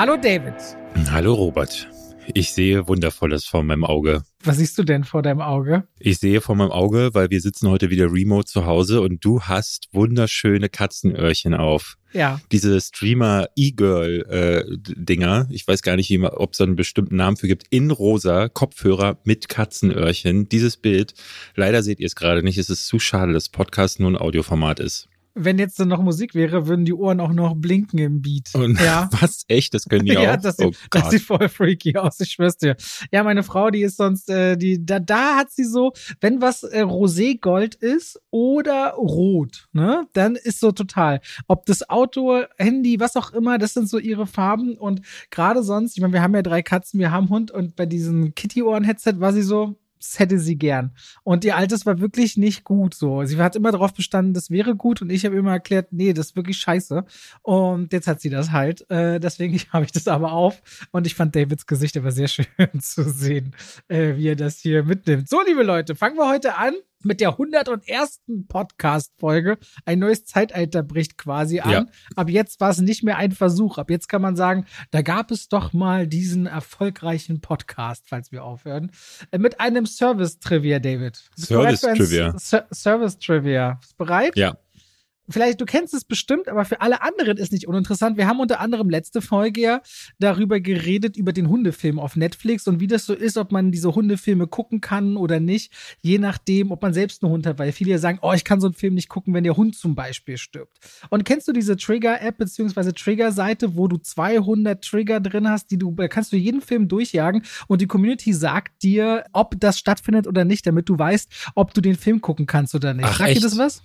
Hallo David. Hallo Robert. Ich sehe Wundervolles vor meinem Auge. Was siehst du denn vor deinem Auge? Ich sehe vor meinem Auge, weil wir sitzen heute wieder remote zu Hause und du hast wunderschöne Katzenöhrchen auf. Ja. Diese Streamer E-Girl äh, Dinger, ich weiß gar nicht, ob es einen bestimmten Namen für gibt, in rosa Kopfhörer mit Katzenöhrchen. Dieses Bild, leider seht ihr es gerade nicht, es ist zu schade, dass Podcast nur ein Audioformat ist wenn jetzt dann noch Musik wäre, würden die Ohren auch noch blinken im Beat. Und ja. was? Echt? Das können die auch? ja, das sieht, oh das sieht voll freaky aus, ich schwör's dir. Ja, meine Frau, die ist sonst, äh, die, da, da hat sie so, wenn was äh, Roségold ist oder rot, ne, dann ist so total. Ob das Auto, Handy, was auch immer, das sind so ihre Farben und gerade sonst, ich meine, wir haben ja drei Katzen, wir haben Hund und bei diesem Kitty-Ohren-Headset war sie so, das hätte sie gern. Und ihr altes war wirklich nicht gut so. Sie hat immer darauf bestanden, das wäre gut und ich habe immer erklärt, nee, das ist wirklich scheiße. Und jetzt hat sie das halt. Äh, deswegen habe ich das aber auf. Und ich fand Davids Gesicht aber sehr schön zu sehen, äh, wie er das hier mitnimmt. So, liebe Leute, fangen wir heute an mit der 101. Podcast-Folge. Ein neues Zeitalter bricht quasi an. Ja. Ab jetzt war es nicht mehr ein Versuch. Ab jetzt kann man sagen, da gab es doch mal diesen erfolgreichen Podcast, falls wir aufhören. Äh, mit einem Service-Trivia, David. Service-Trivia. Service-Trivia. Bereit? Ja vielleicht, du kennst es bestimmt, aber für alle anderen ist nicht uninteressant. Wir haben unter anderem letzte Folge ja darüber geredet, über den Hundefilm auf Netflix und wie das so ist, ob man diese Hundefilme gucken kann oder nicht, je nachdem, ob man selbst einen Hund hat, weil viele sagen, oh, ich kann so einen Film nicht gucken, wenn der Hund zum Beispiel stirbt. Und kennst du diese Trigger-App beziehungsweise Trigger-Seite, wo du 200 Trigger drin hast, die du, da kannst du jeden Film durchjagen und die Community sagt dir, ob das stattfindet oder nicht, damit du weißt, ob du den Film gucken kannst oder nicht. Ach, Sagt dir das was?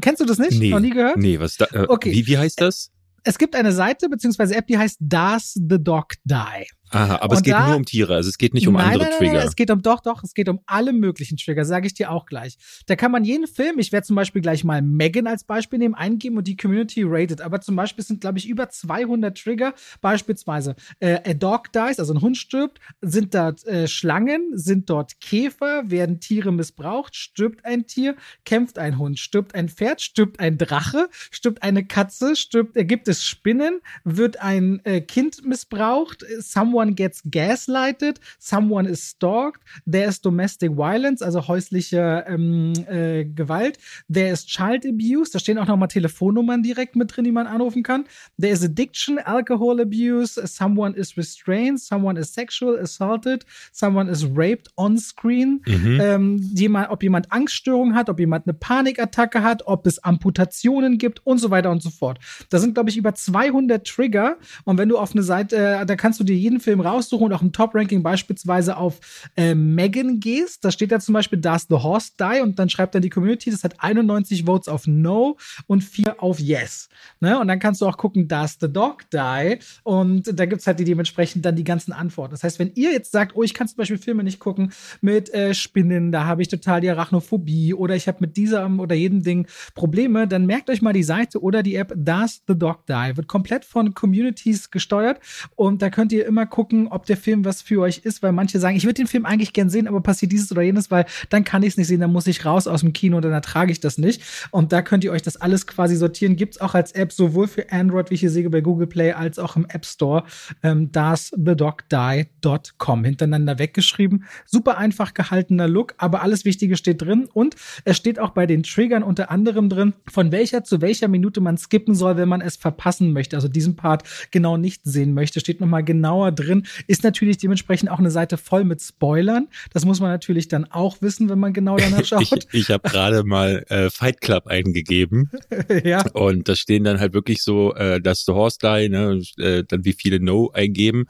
Kennst du das nicht? Nee, Noch nie gehört? Nee, was da, äh, okay. wie, wie heißt das? Es gibt eine Seite beziehungsweise App, die heißt Does the Dog Die? Aha, aber und es geht da, nur um Tiere, also es geht nicht um nein, andere nein, nein, Trigger. Nein, es geht um doch, doch, es geht um alle möglichen Trigger, sage ich dir auch gleich. Da kann man jeden Film, ich werde zum Beispiel gleich mal Megan als Beispiel nehmen, eingeben und die Community rated. Aber zum Beispiel sind, glaube ich, über 200 Trigger. Beispielsweise äh, a dog dies, also ein Hund stirbt, sind dort äh, Schlangen, sind dort Käfer, werden Tiere missbraucht, stirbt ein Tier, kämpft ein Hund, stirbt ein Pferd, stirbt ein Drache, stirbt eine Katze, stirbt, äh, gibt es Spinnen, wird ein äh, Kind missbraucht, someone gets gaslighted, someone is stalked, there is domestic violence, also häusliche ähm, äh, Gewalt, there is child abuse, da stehen auch nochmal Telefonnummern direkt mit drin, die man anrufen kann, there is addiction, alcohol abuse, someone is restrained, someone is sexual assaulted, someone is raped on screen, mhm. ähm, jemand, ob jemand Angststörungen hat, ob jemand eine Panikattacke hat, ob es Amputationen gibt und so weiter und so fort. Da sind, glaube ich, über 200 Trigger und wenn du auf eine Seite, äh, da kannst du dir jeden Film raussuchen und auch im Top-Ranking beispielsweise auf äh, Megan gehst, da steht da zum Beispiel Does the Horse Die und dann schreibt dann die Community, das hat 91 Votes auf No und 4 auf Yes. Ne? Und dann kannst du auch gucken, Does the Dog Die? Und da gibt's halt die dementsprechend dann die ganzen Antworten. Das heißt, wenn ihr jetzt sagt, oh, ich kann zum Beispiel Filme nicht gucken mit äh, Spinnen, da habe ich total die Arachnophobie oder ich habe mit diesem oder jedem Ding Probleme, dann merkt euch mal die Seite oder die App Does the Dog Die. Wird komplett von Communities gesteuert und da könnt ihr immer gucken, ob der Film was für euch ist, weil manche sagen, ich würde den Film eigentlich gern sehen, aber passiert dieses oder jenes, weil dann kann ich es nicht sehen, dann muss ich raus aus dem Kino, dann ertrage ich das nicht. Und da könnt ihr euch das alles quasi sortieren. Gibt's auch als App sowohl für Android, wie ich hier sehe, bei Google Play, als auch im App Store. Ähm, dasthedogdie.com hintereinander weggeschrieben. Super einfach gehaltener Look, aber alles Wichtige steht drin. Und es steht auch bei den Triggern unter anderem drin, von welcher zu welcher Minute man skippen soll, wenn man es verpassen möchte. Also diesen Part genau nicht sehen möchte, steht nochmal genauer drin. Ist natürlich dementsprechend auch eine Seite voll mit Spoilern. Das muss man natürlich dann auch wissen, wenn man genau danach schaut. ich ich habe gerade mal äh, Fight Club eingegeben. ja. Und da stehen dann halt wirklich so, äh, dass The Horse Die, ne, äh, dann wie viele No eingeben.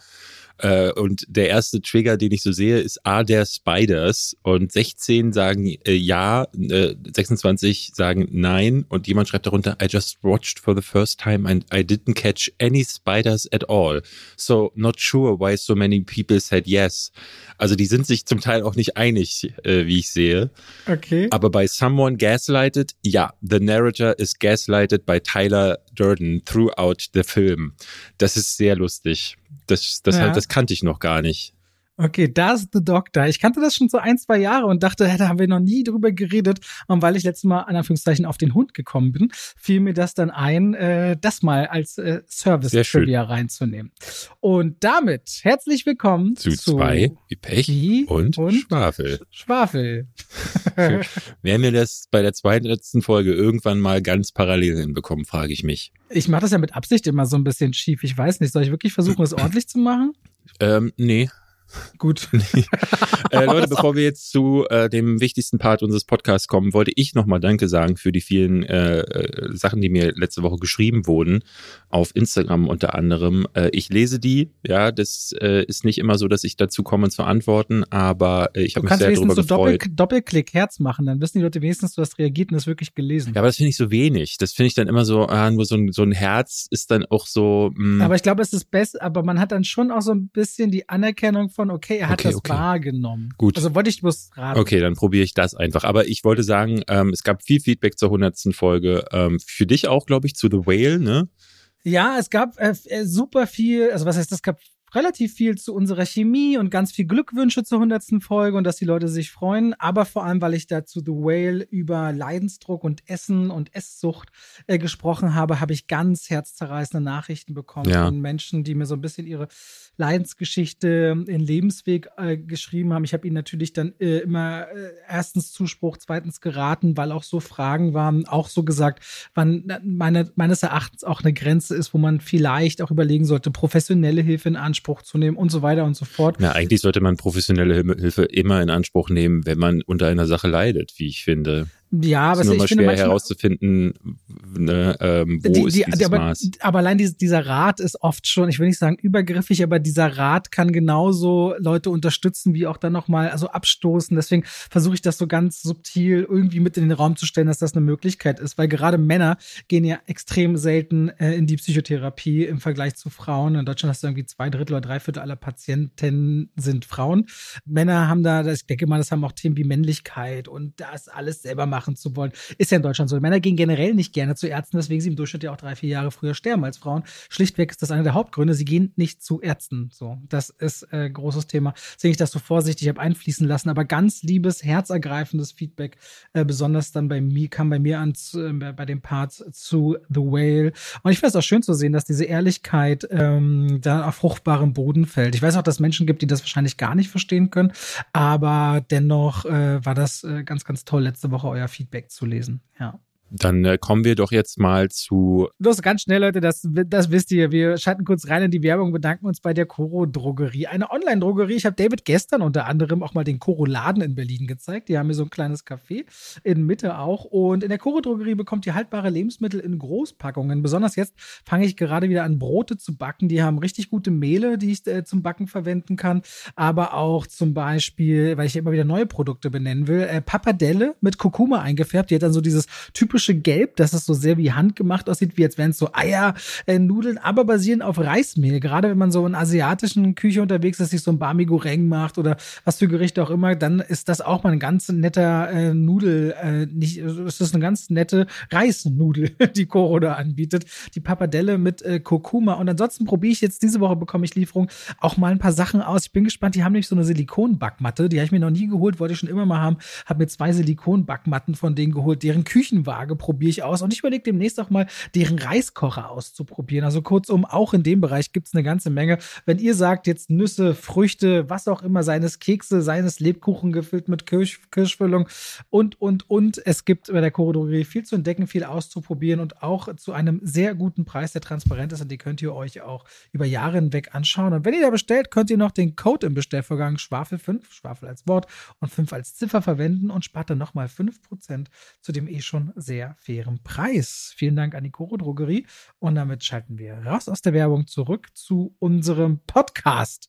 Äh, und der erste Trigger, den ich so sehe, ist A der Spiders und 16 sagen äh, ja, äh, 26 sagen nein und jemand schreibt darunter, I just watched for the first time and I didn't catch any spiders at all. So not sure why so many people said yes. Also die sind sich zum Teil auch nicht einig, äh, wie ich sehe. Okay. Aber bei Someone Gaslighted, ja, the narrator is gaslighted by Tyler Durden throughout the film. Das ist sehr lustig. Das, das, ja. halt, das kannte ich noch gar nicht. Okay, da ist The Doctor. Ich kannte das schon so ein, zwei Jahre und dachte, da haben wir noch nie drüber geredet. Und weil ich letztes Mal, in Anführungszeichen, auf den Hund gekommen bin, fiel mir das dann ein, äh, das mal als äh, Service-Trivia reinzunehmen. Und damit herzlich willkommen zu, zu zwei wie Pech wie und, und Schwafel. Schwafel. Werden wir das bei der zweiten letzten Folge irgendwann mal ganz parallel hinbekommen, frage ich mich. Ich mache das ja mit Absicht immer so ein bisschen schief. Ich weiß nicht, soll ich wirklich versuchen, es ordentlich zu machen? Ähm, nee. Gut. äh, Leute, bevor wir jetzt zu äh, dem wichtigsten Part unseres Podcasts kommen, wollte ich nochmal Danke sagen für die vielen äh, äh, Sachen, die mir letzte Woche geschrieben wurden, auf Instagram unter anderem. Äh, ich lese die, ja, das äh, ist nicht immer so, dass ich dazu komme zu antworten, aber ich habe mich sehr darüber so gefreut. Doppel Doppelklick Herz machen, dann wissen die Leute wenigstens, du hast reagiert und das wirklich gelesen. Ja, aber das finde ich so wenig. Das finde ich dann immer so, ah, nur so ein, so ein Herz ist dann auch so. Mh. Mm. Aber ich glaube, es ist best, aber man hat dann schon auch so ein bisschen die Anerkennung von, okay, er hat okay, das okay. wahrgenommen. Gut. Also wollte ich bloß raten. Okay, dann probiere ich das einfach. Aber ich wollte sagen, ähm, es gab viel Feedback zur hundertsten Folge. Ähm, für dich auch, glaube ich, zu The Whale, ne? Ja, es gab äh, äh super viel, also was heißt, es gab relativ viel zu unserer Chemie und ganz viel Glückwünsche zur hundertsten Folge und dass die Leute sich freuen, aber vor allem, weil ich da zu The Whale über Leidensdruck und Essen und Esssucht äh, gesprochen habe, habe ich ganz herzzerreißende Nachrichten bekommen ja. von Menschen, die mir so ein bisschen ihre Leidensgeschichte in Lebensweg äh, geschrieben haben. Ich habe ihnen natürlich dann äh, immer äh, erstens Zuspruch, zweitens geraten, weil auch so Fragen waren, auch so gesagt, wann meine, meines Erachtens auch eine Grenze ist, wo man vielleicht auch überlegen sollte, professionelle Hilfe in Anspruch zu nehmen und so weiter und so fort. Ja, eigentlich sollte man professionelle Hilfe immer in Anspruch nehmen, wenn man unter einer Sache leidet, wie ich finde. Ja, aber es ist immer schwer herauszufinden, ne, ähm, wo die, ist dieses aber, Maß. Aber allein dieses, dieser Rat ist oft schon, ich will nicht sagen übergriffig, aber dieser Rat kann genauso Leute unterstützen, wie auch dann nochmal, also abstoßen. Deswegen versuche ich das so ganz subtil irgendwie mit in den Raum zu stellen, dass das eine Möglichkeit ist, weil gerade Männer gehen ja extrem selten äh, in die Psychotherapie im Vergleich zu Frauen. In Deutschland hast du irgendwie zwei Drittel oder drei Viertel aller Patienten sind Frauen. Männer haben da, ich denke mal, das haben auch Themen wie Männlichkeit und das alles selber machen machen zu wollen. Ist ja in Deutschland so. Männer gehen generell nicht gerne zu Ärzten, deswegen sie im Durchschnitt ja auch drei, vier Jahre früher sterben als Frauen. Schlichtweg ist das einer der Hauptgründe. Sie gehen nicht zu Ärzten. So, das ist ein äh, großes Thema. Deswegen ich das so vorsichtig habe einfließen lassen, aber ganz liebes, herzergreifendes Feedback, äh, besonders dann bei mir, kam bei mir an zu, äh, bei dem Part zu The Whale. Und ich finde es auch schön zu sehen, dass diese Ehrlichkeit ähm, da auf fruchtbarem Boden fällt. Ich weiß auch, dass es Menschen gibt, die das wahrscheinlich gar nicht verstehen können, aber dennoch äh, war das äh, ganz, ganz toll letzte Woche euer Feedback zu lesen. Ja. Dann äh, kommen wir doch jetzt mal zu. Los, ganz schnell, Leute, das, das wisst ihr. Wir schalten kurz rein in die Werbung, bedanken uns bei der Coro Drogerie. Eine Online-Drogerie. Ich habe David gestern unter anderem auch mal den Coro Laden in Berlin gezeigt. Die haben hier so ein kleines Café in Mitte auch. Und in der Coro Drogerie bekommt ihr haltbare Lebensmittel in Großpackungen. Besonders jetzt fange ich gerade wieder an, Brote zu backen. Die haben richtig gute Mehle, die ich äh, zum Backen verwenden kann. Aber auch zum Beispiel, weil ich immer wieder neue Produkte benennen will, äh, Papadelle mit Kurkuma eingefärbt. Die hat dann so dieses typische typische Gelb, dass es so sehr wie handgemacht aussieht, wie als wären es so Eier, äh, aber basieren auf Reismehl. Gerade wenn man so in asiatischen Küche unterwegs ist, sich so ein Bami Goreng macht oder was für Gerichte auch immer, dann ist das auch mal ein ganz netter äh, Nudel, äh, nicht, es ist eine ganz nette Reisnudel, die Koro anbietet. Die Papadelle mit äh, Kurkuma. Und ansonsten probiere ich jetzt diese Woche bekomme ich Lieferung auch mal ein paar Sachen aus. Ich bin gespannt. Die haben nämlich so eine Silikonbackmatte, die habe ich mir noch nie geholt, wollte ich schon immer mal haben. Habe mir zwei Silikonbackmatten von denen geholt, deren Küchenwaage Tage probiere ich aus. Und ich überlege demnächst auch mal, deren Reiskocher auszuprobieren. Also kurzum, auch in dem Bereich gibt es eine ganze Menge. Wenn ihr sagt, jetzt Nüsse, Früchte, was auch immer, seines Kekse, seines Lebkuchen gefüllt mit Kirsch, Kirschfüllung und, und, und. Es gibt bei der Chorodrogerie viel zu entdecken, viel auszuprobieren und auch zu einem sehr guten Preis, der transparent ist. Und die könnt ihr euch auch über Jahre hinweg anschauen. Und wenn ihr da bestellt, könnt ihr noch den Code im Bestellvorgang Schwafel 5, Schwafel als Wort und 5 als Ziffer verwenden und spart dann nochmal 5% zu dem eh schon sehr sehr fairen Preis. Vielen Dank an die Koro Drogerie. Und damit schalten wir raus aus der Werbung zurück zu unserem Podcast.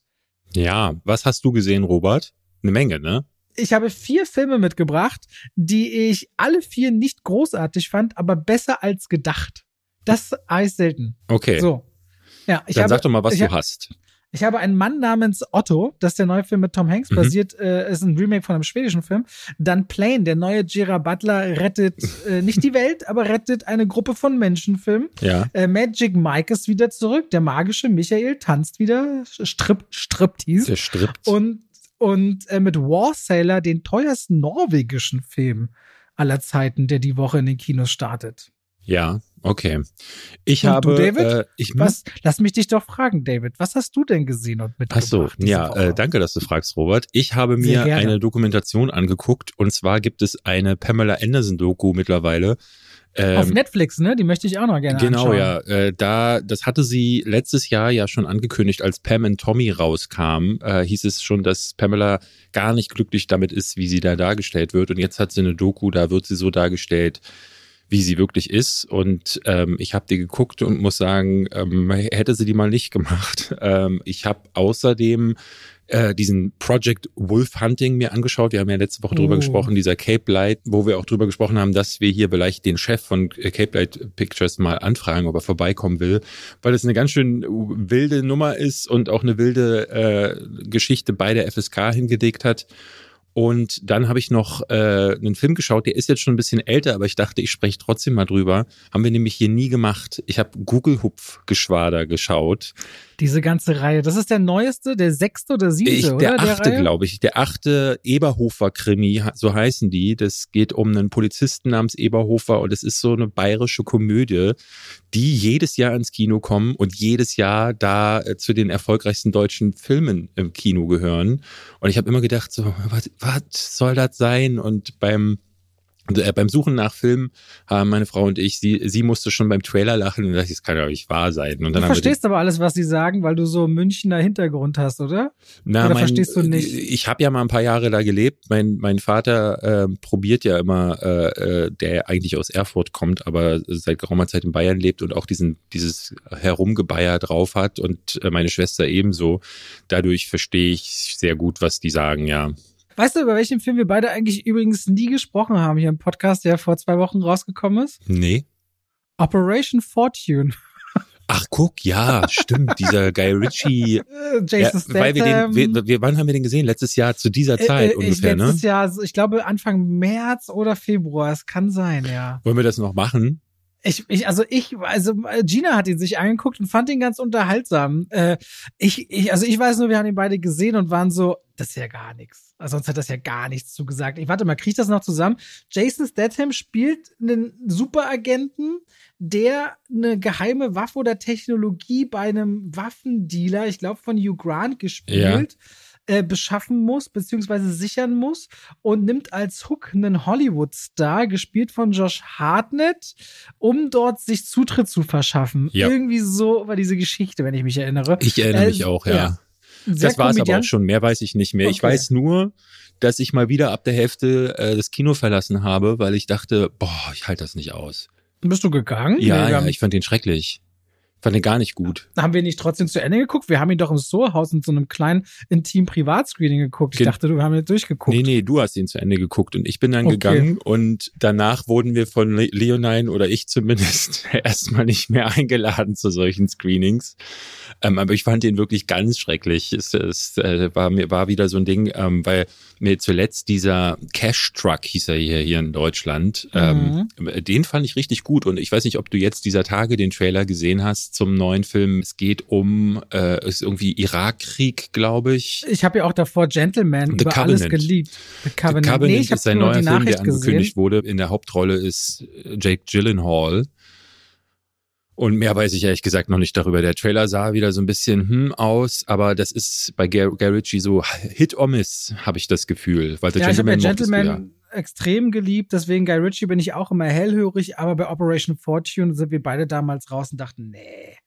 Ja, was hast du gesehen, Robert? Eine Menge, ne? Ich habe vier Filme mitgebracht, die ich alle vier nicht großartig fand, aber besser als gedacht. Das heißt selten. Okay. So. Ja, ich Dann habe, sag doch mal, was du hast. Ich habe einen Mann namens Otto, das ist der neue Film mit Tom Hanks, Mhm. basiert, äh, ist ein Remake von einem schwedischen Film. Dann Plane, der neue Gerard Butler rettet äh, nicht die Welt, aber rettet eine Gruppe von Menschenfilmen. Ja. Äh, Magic Mike ist wieder zurück, der magische Michael tanzt wieder, Strip, Striptease. Der strippt. Und, und äh, mit War Sailor den teuersten norwegischen Film aller Zeiten, der die Woche in den Kinos startet. Ja, okay. Ich Und du, habe. David? Äh, ich, Was? Lass mich dich doch fragen, David. Was hast du denn gesehen und Ach mitgebracht? so, diese ja, äh, danke, dass du fragst, Robert. Ich habe mir eine Dokumentation angeguckt und zwar gibt es eine Pamela Anderson Doku mittlerweile. Auf Ähm, Netflix, ne? Die möchte ich auch noch gerne Genau, anschauen. ja. Äh, da, das hatte sie letztes Jahr ja schon angekündigt, als Pam and Tommy rauskam, äh, hieß es schon, dass Pamela gar nicht glücklich damit ist, wie sie da dargestellt wird. Und jetzt hat sie eine Doku, da wird sie so dargestellt, wie sie wirklich ist. Und ähm, ich habe die geguckt und muss sagen, ähm, hätte sie die mal nicht gemacht. Ähm, ich habe außerdem äh, diesen Project Wolf Hunting mir angeschaut. Wir haben ja letzte Woche drüber Oh. gesprochen, dieser Cape Light, wo wir auch drüber gesprochen haben, dass wir hier vielleicht den Chef von äh, Cape Light Pictures mal anfragen, ob er vorbeikommen will, weil es eine ganz schön wilde Nummer ist und auch eine wilde äh, Geschichte bei der FSK hingelegt hat. Und dann habe ich noch äh, einen Film geschaut, der ist jetzt schon ein bisschen älter, aber ich dachte, ich spreche trotzdem mal drüber. Haben wir nämlich hier nie gemacht. Ich habe Google Hupf Geschwader geschaut. Diese ganze Reihe. Das ist der neueste, der sechste oder siebte, Ich, oder? der achte, glaube ich. Der achte Eberhofer-Krimi, so heißen die. Das geht um einen Polizisten namens Eberhofer und es ist so eine bayerische Komödie, die jedes Jahr ins Kino kommen und jedes Jahr da äh, zu den erfolgreichsten deutschen Filmen im Kino gehören. Und ich habe immer gedacht, so, was, was soll das sein? Und beim äh, beim Suchen nach Filmen haben meine Frau und ich, sie, sie musste schon beim Trailer lachen und dachte, das kann doch nicht wahr sein. Und Du dann den- verstehst aber alles, was sie sagen, weil du so Münchner Hintergrund hast, oder? Na, Oder mein, verstehst du nicht? Ich habe ja mal ein paar Jahre da gelebt. Mein, mein Vater äh, probiert ja immer, äh, äh, der eigentlich aus Erfurt kommt, aber seit geraumer Zeit in Bayern lebt und auch diesen dieses Herumgebeier drauf hat und äh, meine Schwester ebenso. Dadurch verstehe ich sehr gut, was die sagen, ja. Weißt du, über welchen Film wir beide eigentlich übrigens nie gesprochen haben hier im Podcast, der vor zwei Wochen rausgekommen ist? Nee. Operation Fortune. Ach, guck, ja, stimmt, dieser Guy Ritchie. Äh, Ja, Jason weil wir den, wir, wir, wann haben wir den gesehen? Letztes Jahr zu dieser Zeit Äh, äh, ungefähr, ne? letztes Jahr, ich glaube Anfang März oder Februar, es kann sein, ja. Wollen wir das noch machen? Ich, ich, also ich, also äh, Gina hat ihn sich angeguckt und fand ihn ganz unterhaltsam. Äh, ich, ich, also ich weiß nur, wir haben ihn beide gesehen und waren so, das ist ja gar nichts. Also sonst hat das ja gar nichts zugesagt. Ich warte mal, krieg ich das noch zusammen? Jason Statham spielt einen Superagenten, der eine geheime Waffe oder Technologie bei einem Waffendealer, ich glaube von Hugh Grant gespielt, äh, beschaffen muss, beziehungsweise sichern muss und nimmt als Hook einen Hollywood-Star, gespielt von Josh Hartnett, um dort sich Zutritt zu verschaffen. Ja. Irgendwie so war diese Geschichte, wenn ich mich erinnere. Ich erinnere Äh, mich auch, ja. ja. Das war es aber auch schon. Mehr weiß ich nicht mehr. Ich Okay. weiß nur, dass ich mal wieder ab der Hälfte äh, das Kino verlassen habe, weil ich dachte, boah, ich halte das nicht aus. Bist du gegangen? Ja, ja, ich fand den schrecklich. Fand den gar nicht gut. haben wir nicht trotzdem zu Ende geguckt? Wir haben ihn doch im Sohaus in so einem kleinen intim Privatscreening geguckt. Ich Gen- dachte, du haben ihn durchgeguckt. Nee, nee, du hast ihn zu Ende geguckt und ich bin dann Okay. gegangen und danach wurden wir von Le Leonine oder ich zumindest erstmal nicht mehr eingeladen zu solchen Screenings. Ähm, aber ich fand den wirklich ganz schrecklich. Es, es äh, war mir war wieder so ein Ding, ähm, weil mir zuletzt dieser Cash Truck hieß er hier, hier in Deutschland. Mhm. Ähm, den fand ich richtig gut und ich weiß nicht, ob du jetzt dieser Tage den Trailer gesehen hast zum neuen Film. Es geht um äh, ist irgendwie Irakkrieg, glaube ich. Ich habe ja auch davor Gentleman The über alles Covenant. geliebt. The Covenant. The Covenant nee, ich ist ein neuer Film, der angekündigt gesehen. wurde. In der Hauptrolle ist äh, Jake Gyllenhaal. Und mehr weiß ich ehrlich gesagt noch nicht darüber. Der Trailer sah wieder so ein bisschen hm aus, aber das ist bei Guy Ritchie so Hit or Miss, habe ich das Gefühl. Weil The Ja, ich habe ja Gentleman extrem geliebt, deswegen Guy Ritchie bin ich auch immer hellhörig, aber bei Operation Fortune sind wir beide damals raus und dachten, nee.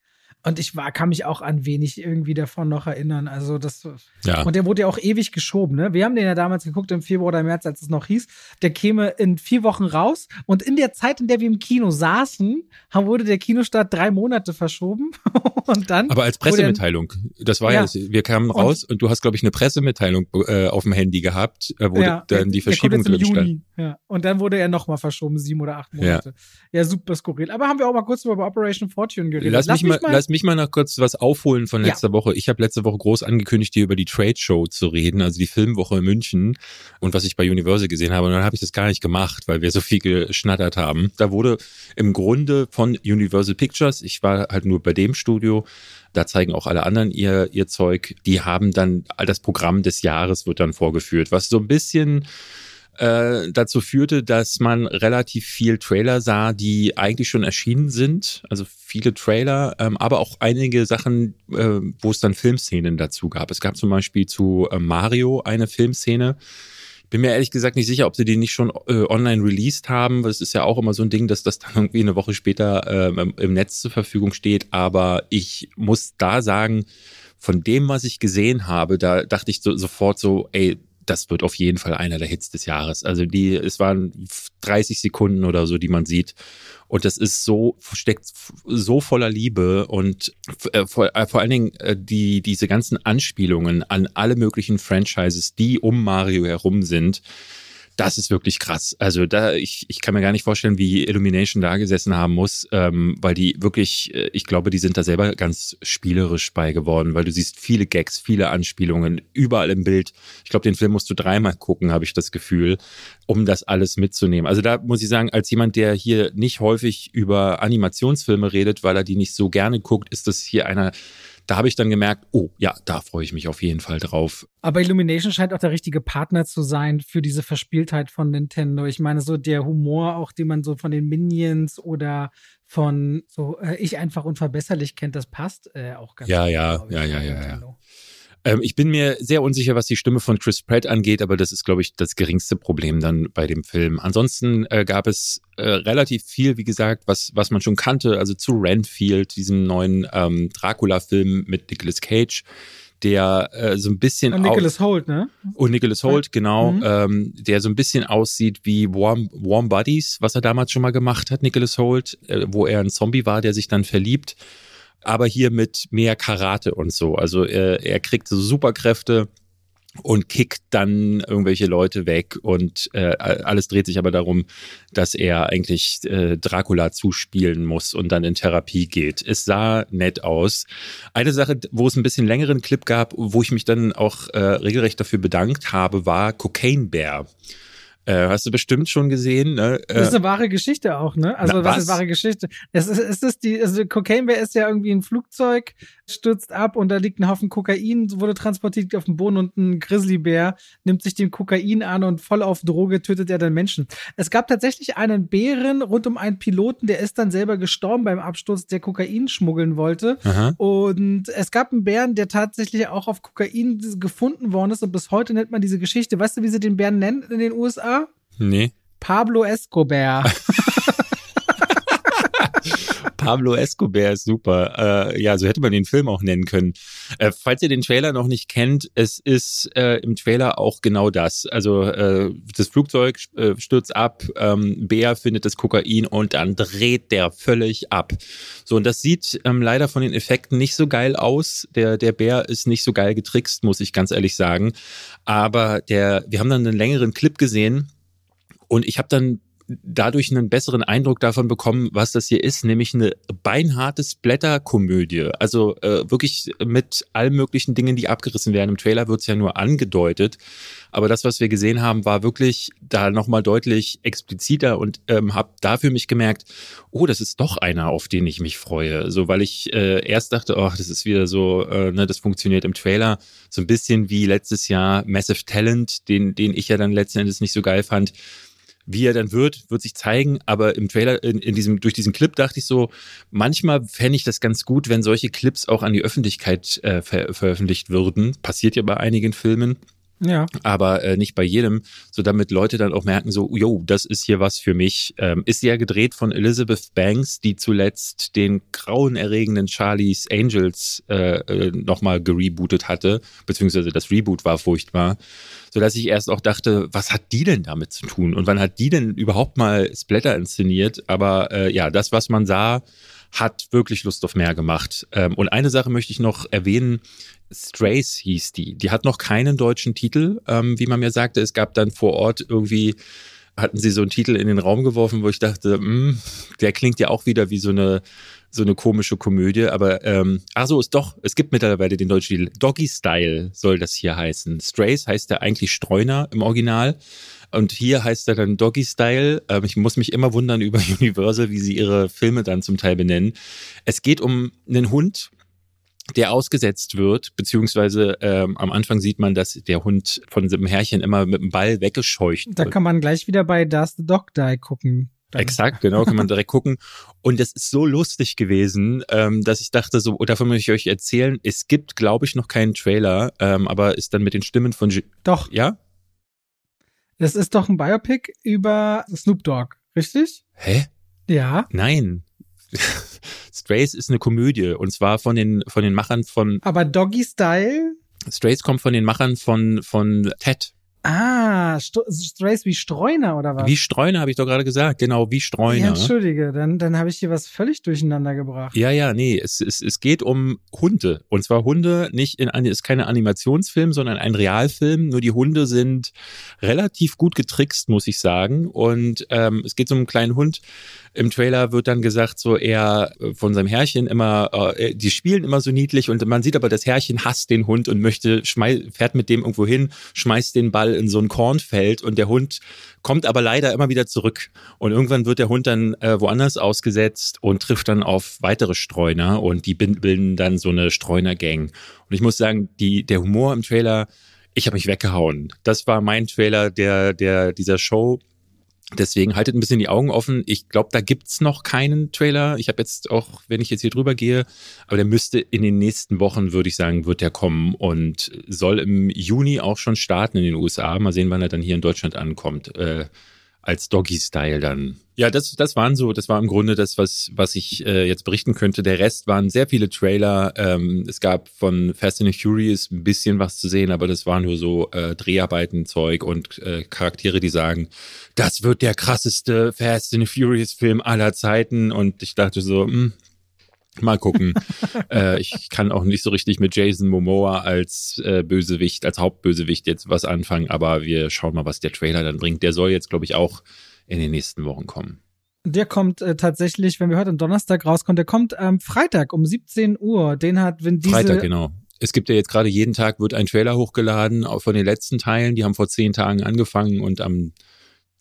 Und ich war, kann mich auch an wenig irgendwie davon noch erinnern. Also das Ja. und der wurde ja auch ewig geschoben, ne? Wir haben den ja damals geguckt im Februar oder März, als es noch hieß. Der käme in vier Wochen raus. Und in der Zeit, in der wir im Kino saßen, wurde der Kinostart drei Monate verschoben. und dann. Aber als Pressemitteilung. Das war ja, Ja. wir kamen Und- raus und du hast, glaube ich, eine Pressemitteilung äh, auf dem Handy gehabt, äh, wo ja, dann die Verschiebung drin stand. Ja. Und dann wurde er nochmal verschoben, sieben oder acht Monate. Ja. super skurril. Aber haben wir auch mal kurz über Operation Fortune geredet. Lass mich, mal, lass mich mal noch kurz was aufholen von letzter ja. Woche. Ich habe letzte Woche groß angekündigt, hier über die Trade Show zu reden, also die Filmwoche in München und was ich bei Universal gesehen habe. Und dann habe ich das gar nicht gemacht, weil wir so viel geschnattert haben. Da wurde im Grunde von Universal Pictures, ich war halt nur bei dem Studio, da zeigen auch alle anderen ihr, ihr Zeug. Die haben dann, das Programm des Jahres wird dann vorgeführt, was so ein bisschen äh, dazu führte, dass man relativ viel Trailer sah, die eigentlich schon erschienen sind. Also viele Trailer, ähm, aber auch einige Sachen, äh, wo es dann Filmszenen dazu gab. Es gab zum Beispiel zu äh, Mario eine Filmszene. Bin mir ehrlich gesagt nicht sicher, ob sie die nicht schon äh, online released haben. Das ist ja auch immer so ein Ding, dass das dann irgendwie eine Woche später äh, im Netz zur Verfügung steht. Aber ich muss da sagen, von dem, was ich gesehen habe, da dachte ich so, sofort so, ey, das wird auf jeden Fall einer der Hits des Jahres. Also die, es waren 30 Sekunden oder so, die man sieht. Und das ist so, steckt so voller Liebe und äh, vor, äh, vor allen Dingen äh, die, diese ganzen Anspielungen an alle möglichen Franchises, die um Mario herum sind das ist wirklich krass. Also da, ich, ich kann mir gar nicht vorstellen, wie Illumination da gesessen haben muss, ähm, weil die wirklich, äh, ich glaube, die sind da selber ganz spielerisch bei geworden, weil du siehst viele Gags, viele Anspielungen, überall im Bild. Ich glaube, den Film musst du dreimal gucken, habe ich das Gefühl, um das alles mitzunehmen. Also da muss ich sagen, als jemand, der hier nicht häufig über Animationsfilme redet, weil er die nicht so gerne guckt, ist das hier einer da habe ich dann gemerkt, oh ja, da freue ich mich auf jeden Fall drauf. Aber Illumination scheint auch der richtige Partner zu sein für diese Verspieltheit von Nintendo. Ich meine, so der Humor, auch den man so von den Minions oder von so äh, ich einfach unverbesserlich kennt, das passt äh, auch ganz ja, gut. Ja, ja, ja, ja, ja. Ähm, ich bin mir sehr unsicher, was die Stimme von Chris Pratt angeht, aber das ist, glaube ich, das geringste Problem dann bei dem Film. Ansonsten äh, gab es äh, relativ viel, wie gesagt, was, was man schon kannte, also zu Renfield, diesem neuen ähm, Dracula-Film mit Nicolas Cage der äh, so ein bisschen und Nicholas Holt, ne? Und Nicholas Holt, genau, mhm. ähm, der so ein bisschen aussieht wie Warm, Warm Buddies, was er damals schon mal gemacht hat, Nicholas Holt, äh, wo er ein Zombie war, der sich dann verliebt aber hier mit mehr Karate und so. Also er, er kriegt so Superkräfte und kickt dann irgendwelche Leute weg und äh, alles dreht sich aber darum, dass er eigentlich äh, Dracula zuspielen muss und dann in Therapie geht. Es sah nett aus. Eine Sache, wo es ein bisschen längeren Clip gab, wo ich mich dann auch äh, regelrecht dafür bedankt habe, war Cocaine Bear. Äh, hast du bestimmt schon gesehen, ne? Äh, das ist eine wahre Geschichte auch, ne? Also, Na, was? was ist wahre Geschichte? Es ist, es ist die, also Cocaine Bear ist ja irgendwie ein Flugzeug, stürzt ab und da liegt ein Haufen Kokain, wurde transportiert auf dem Boden und ein Grizzlybär nimmt sich dem Kokain an und voll auf Droge tötet er dann Menschen. Es gab tatsächlich einen Bären rund um einen Piloten, der ist dann selber gestorben beim Absturz, der Kokain schmuggeln wollte. Aha. Und es gab einen Bären, der tatsächlich auch auf Kokain gefunden worden ist und bis heute nennt man diese Geschichte. Weißt du, wie sie den Bären nennen in den USA? Nee. Pablo Escobar. Pablo Escobar ist super. Äh, ja, so hätte man den Film auch nennen können. Äh, falls ihr den Trailer noch nicht kennt, es ist äh, im Trailer auch genau das. Also äh, das Flugzeug äh, stürzt ab, ähm, Bär findet das Kokain und dann dreht der völlig ab. So, und das sieht ähm, leider von den Effekten nicht so geil aus. Der, der Bär ist nicht so geil getrickst, muss ich ganz ehrlich sagen. Aber der, wir haben dann einen längeren Clip gesehen, und ich habe dann dadurch einen besseren Eindruck davon bekommen, was das hier ist, nämlich eine beinharte Splatter-Komödie. Also äh, wirklich mit allen möglichen Dingen, die abgerissen werden. Im Trailer wird es ja nur angedeutet. Aber das, was wir gesehen haben, war wirklich da nochmal deutlich expliziter und ähm, habe dafür mich gemerkt, oh, das ist doch einer, auf den ich mich freue. So, weil ich äh, erst dachte, oh, das ist wieder so, äh, ne, das funktioniert im Trailer. So ein bisschen wie letztes Jahr Massive Talent, den, den ich ja dann letzten Endes nicht so geil fand wie er dann wird, wird sich zeigen. Aber im Trailer, in, in diesem, durch diesen Clip dachte ich so, manchmal fände ich das ganz gut, wenn solche Clips auch an die Öffentlichkeit äh, ver veröffentlicht würden. Passiert ja bei einigen Filmen. Ja. Aber äh, nicht bei jedem, so damit Leute dann auch merken, so, yo, das ist hier was für mich. Ähm, ist ja gedreht von Elizabeth Banks, die zuletzt den grauenerregenden Charlie's Angels äh, äh, nochmal gerebootet hatte, beziehungsweise das Reboot war furchtbar, sodass ich erst auch dachte, was hat die denn damit zu tun? Und wann hat die denn überhaupt mal Splatter inszeniert? Aber äh, ja, das, was man sah, hat wirklich Lust auf mehr gemacht. Ähm, und eine Sache möchte ich noch erwähnen. Strays hieß die. Die hat noch keinen deutschen Titel, ähm, wie man mir sagte. Es gab dann vor Ort irgendwie hatten sie so einen Titel in den Raum geworfen, wo ich dachte, mh, hm, der klingt ja auch wieder wie so eine so eine komische Komödie, aber ähm, ach so, ist doch, es gibt mittlerweile den deutschen Titel. Doggy Style soll das hier heißen. Strays heißt er eigentlich Streuner im Original. Und hier heißt er dann Doggy Style. Ähm, ich muss mich immer wundern über Universal, wie sie ihre Filme dann zum Teil benennen. Es geht um einen Hund, der ausgesetzt wird, beziehungsweise ähm, am Anfang sieht man, dass der Hund von diesem Herrchen immer mit dem Ball weggescheucht Da wird. kann man gleich wieder bei Does the Dog Die gucken. Dann- Exakt, genau, kann man direkt gucken. Und das ist so lustig gewesen, ähm, dass ich dachte, so, oh, davon möchte ich euch erzählen. Es gibt, glaube ich, noch keinen Trailer, ähm, aber ist dann mit den Stimmen von, G Doch, ja? Es ist doch ein Biopic über Snoop Dogg, richtig? Hä? Ja. Nein. Strays ist eine Komödie und zwar von den von den Machern von Aber Doggy Style? Strays kommt von den Machern von von Ted. Ah, Strays wie Streuner oder was? Wie Streuner habe ich doch gerade gesagt, genau wie Ja, Streuner. entschuldige, dann, dann habe ich hier was völlig durcheinander gebracht. Ja, ja, nee, es, es, es geht um Hunde. Und zwar Hunde nicht in ist keine Animationsfilm, sondern ein Realfilm. Nur die Hunde sind relativ gut getrickst, muss ich sagen. Und ähm, es geht um einen kleinen Hund. Im Trailer wird dann gesagt, so er äh, von seinem Herrchen immer, äh, die spielen immer so niedlich und man sieht aber, das Herrchen hasst den Hund und möchte, schmei fährt mit dem irgendwo hin, schmeißt den Ball in so ein Kornfeld und der Hund kommt aber leider immer wieder zurück. Und irgendwann wird der Hund dann äh, woanders ausgesetzt und trifft dann auf weitere Streuner und die bilden dann so eine Streuner-Gang. Und ich muss sagen, die, der Humor im Trailer, ich habe mich weggehauen. Das war mein Trailer der, der, dieser Show. Deswegen haltet ein bisschen die Augen offen. Ich glaube, da gibt's noch keinen Trailer. Ich habe jetzt auch, wenn ich jetzt hier drüber gehe, aber der müsste in den nächsten Wochen, würde ich sagen, wird der kommen und soll im Juni auch schon starten in den USA. Mal sehen, wann er dann hier in Deutschland ankommt. Äh, als Doggy-Style dann. Ja, das, das waren so, das war im Grunde das, was, was ich äh, jetzt berichten könnte. Der Rest waren sehr viele Trailer. Ähm, es gab von Fast and Furious ein bisschen was zu sehen, aber das war nur so äh, Dreharbeiten-Zeug und äh, Charaktere, die sagen, das wird der krasseste Fast and the Furious Film aller Zeiten. Und ich dachte so, hm, Mal gucken. äh, ich kann auch nicht so richtig mit Jason Momoa als äh, Bösewicht, als Hauptbösewicht jetzt was anfangen, aber wir schauen mal, was der Trailer dann bringt. Der soll jetzt, glaube ich, auch in den nächsten Wochen kommen. Der kommt äh, tatsächlich, wenn wir heute am Donnerstag rauskommen, der kommt am Freitag um 17 Uhr. Den hat Vin Diesel. Freitag, genau. Es gibt ja jetzt gerade jeden Tag wird ein Trailer hochgeladen, von den letzten Teilen. Die haben vor zehn Tagen angefangen und am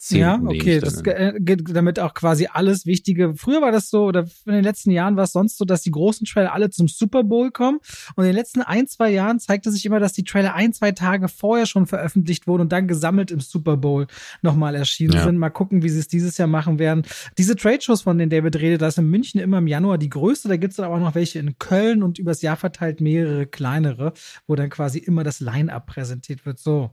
10. Ja, okay, das dann äh, geht damit auch quasi alles Wichtige. Früher war das so, oder in den letzten Jahren war es sonst so, dass die großen Trailer alle zum Super Bowl kommen. Und in den letzten ein, zwei Jahren zeigte sich immer, dass die Trailer ein, zwei Tage vorher schon veröffentlicht wurden und dann gesammelt im Super Bowl nochmal erschienen Ja. sind. Mal gucken, wie sie es dieses Jahr machen werden. Diese Trade-Shows, von denen David redet, da ist in München immer im Januar die größte. Da gibt's dann aber auch noch welche in Köln und übers Jahr verteilt mehrere kleinere, wo dann quasi immer das Line-Up präsentiert wird. So.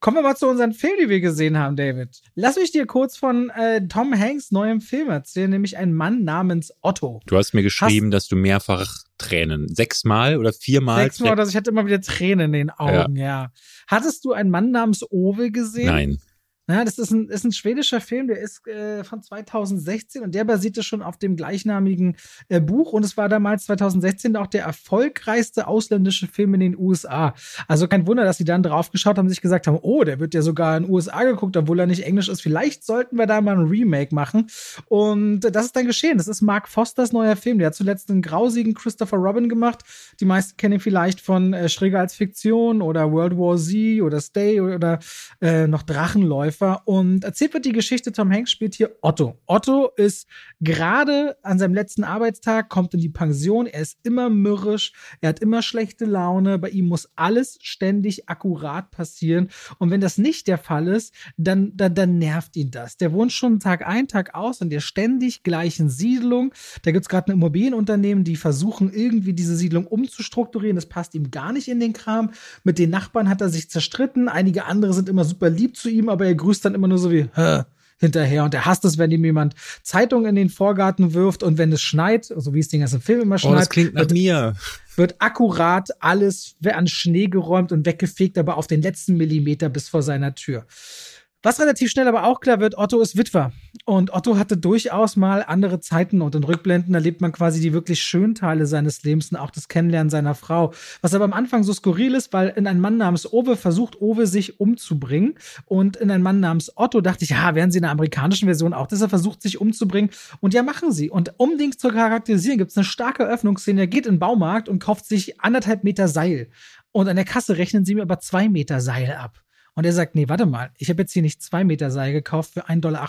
Kommen wir mal zu unseren Filmen, die wir gesehen haben, David. Lass mich dir kurz von äh, Tom Hanks neuem Film erzählen, nämlich ein Mann namens Otto. Du hast mir geschrieben, dass du mehrfach Tränen, sechsmal oder viermal Sechsmal, dass ich hatte immer wieder Tränen in den Augen, ja. Hattest du einen Mann namens Ove gesehen? Nein. Ja, das ist ein, ist ein schwedischer Film, der ist äh, von 2016 und der basierte schon auf dem gleichnamigen äh, Buch und es war damals 2016 auch der erfolgreichste ausländische Film in den USA. Also kein Wunder, dass sie dann drauf geschaut haben und sich gesagt haben, oh, der wird ja sogar in den USA geguckt, obwohl er nicht Englisch ist. Vielleicht sollten wir da mal ein Remake machen. Und äh, das ist dann geschehen. Das ist Mark Fosters neuer Film. Der hat zuletzt einen grausigen Christopher Robin gemacht. Die meisten kennen ihn vielleicht von äh, Schräger als Fiktion oder World War Z oder Stay oder äh, noch Drachenläufer. Und erzählt wird die Geschichte, Tom Hanks spielt hier Otto. Otto ist gerade an seinem letzten Arbeitstag, kommt in die Pension, er ist immer mürrisch, er hat immer schlechte Laune, bei ihm muss alles ständig akkurat passieren. Und wenn das nicht der Fall ist, dann, dann, dann nervt ihn das. Der wohnt schon Tag ein, Tag aus in der ständig gleichen Siedlung. Da gibt's gerade ein Immobilienunternehmen, die versuchen irgendwie diese Siedlung umzustrukturieren. Das passt ihm gar nicht in den Kram. Mit den Nachbarn hat er sich zerstritten. Einige andere sind immer super lieb zu ihm, aber er grüßt dann immer nur so wie, Hä? hinterher und er hasst es, wenn ihm jemand Zeitung in den Vorgarten wirft und wenn es schneit, so wie es den ganzen Film immer Oh, schneit, das klingt nach wird, mir. wird akkurat alles an Schnee geräumt und weggefegt, aber auf den letzten Millimeter bis vor seiner Tür. Was relativ schnell aber auch klar wird, Otto ist Witwer. Und Otto hatte durchaus mal andere Zeiten und in Rückblenden erlebt man quasi die wirklich schönen Teile seines Lebens und auch das Kennenlernen seiner Frau. Was aber am Anfang so skurril ist, weil in ein Mann namens Owe versucht Owe sich umzubringen und in ein Mann namens Otto dachte ich, ja, werden sie in der amerikanischen Version auch, dass er versucht sich umzubringen und ja, machen sie. Und um Dings zu charakterisieren, gibt es eine starke Öffnungsszene. Er geht in den Baumarkt und kauft sich anderthalb Meter Seil. Und an der Kasse rechnen sie mir aber zwei Meter Seil ab. Und er sagt, nee, warte mal, ich habe jetzt hier nicht zwei Meter Seil gekauft für 1,98 Dollar.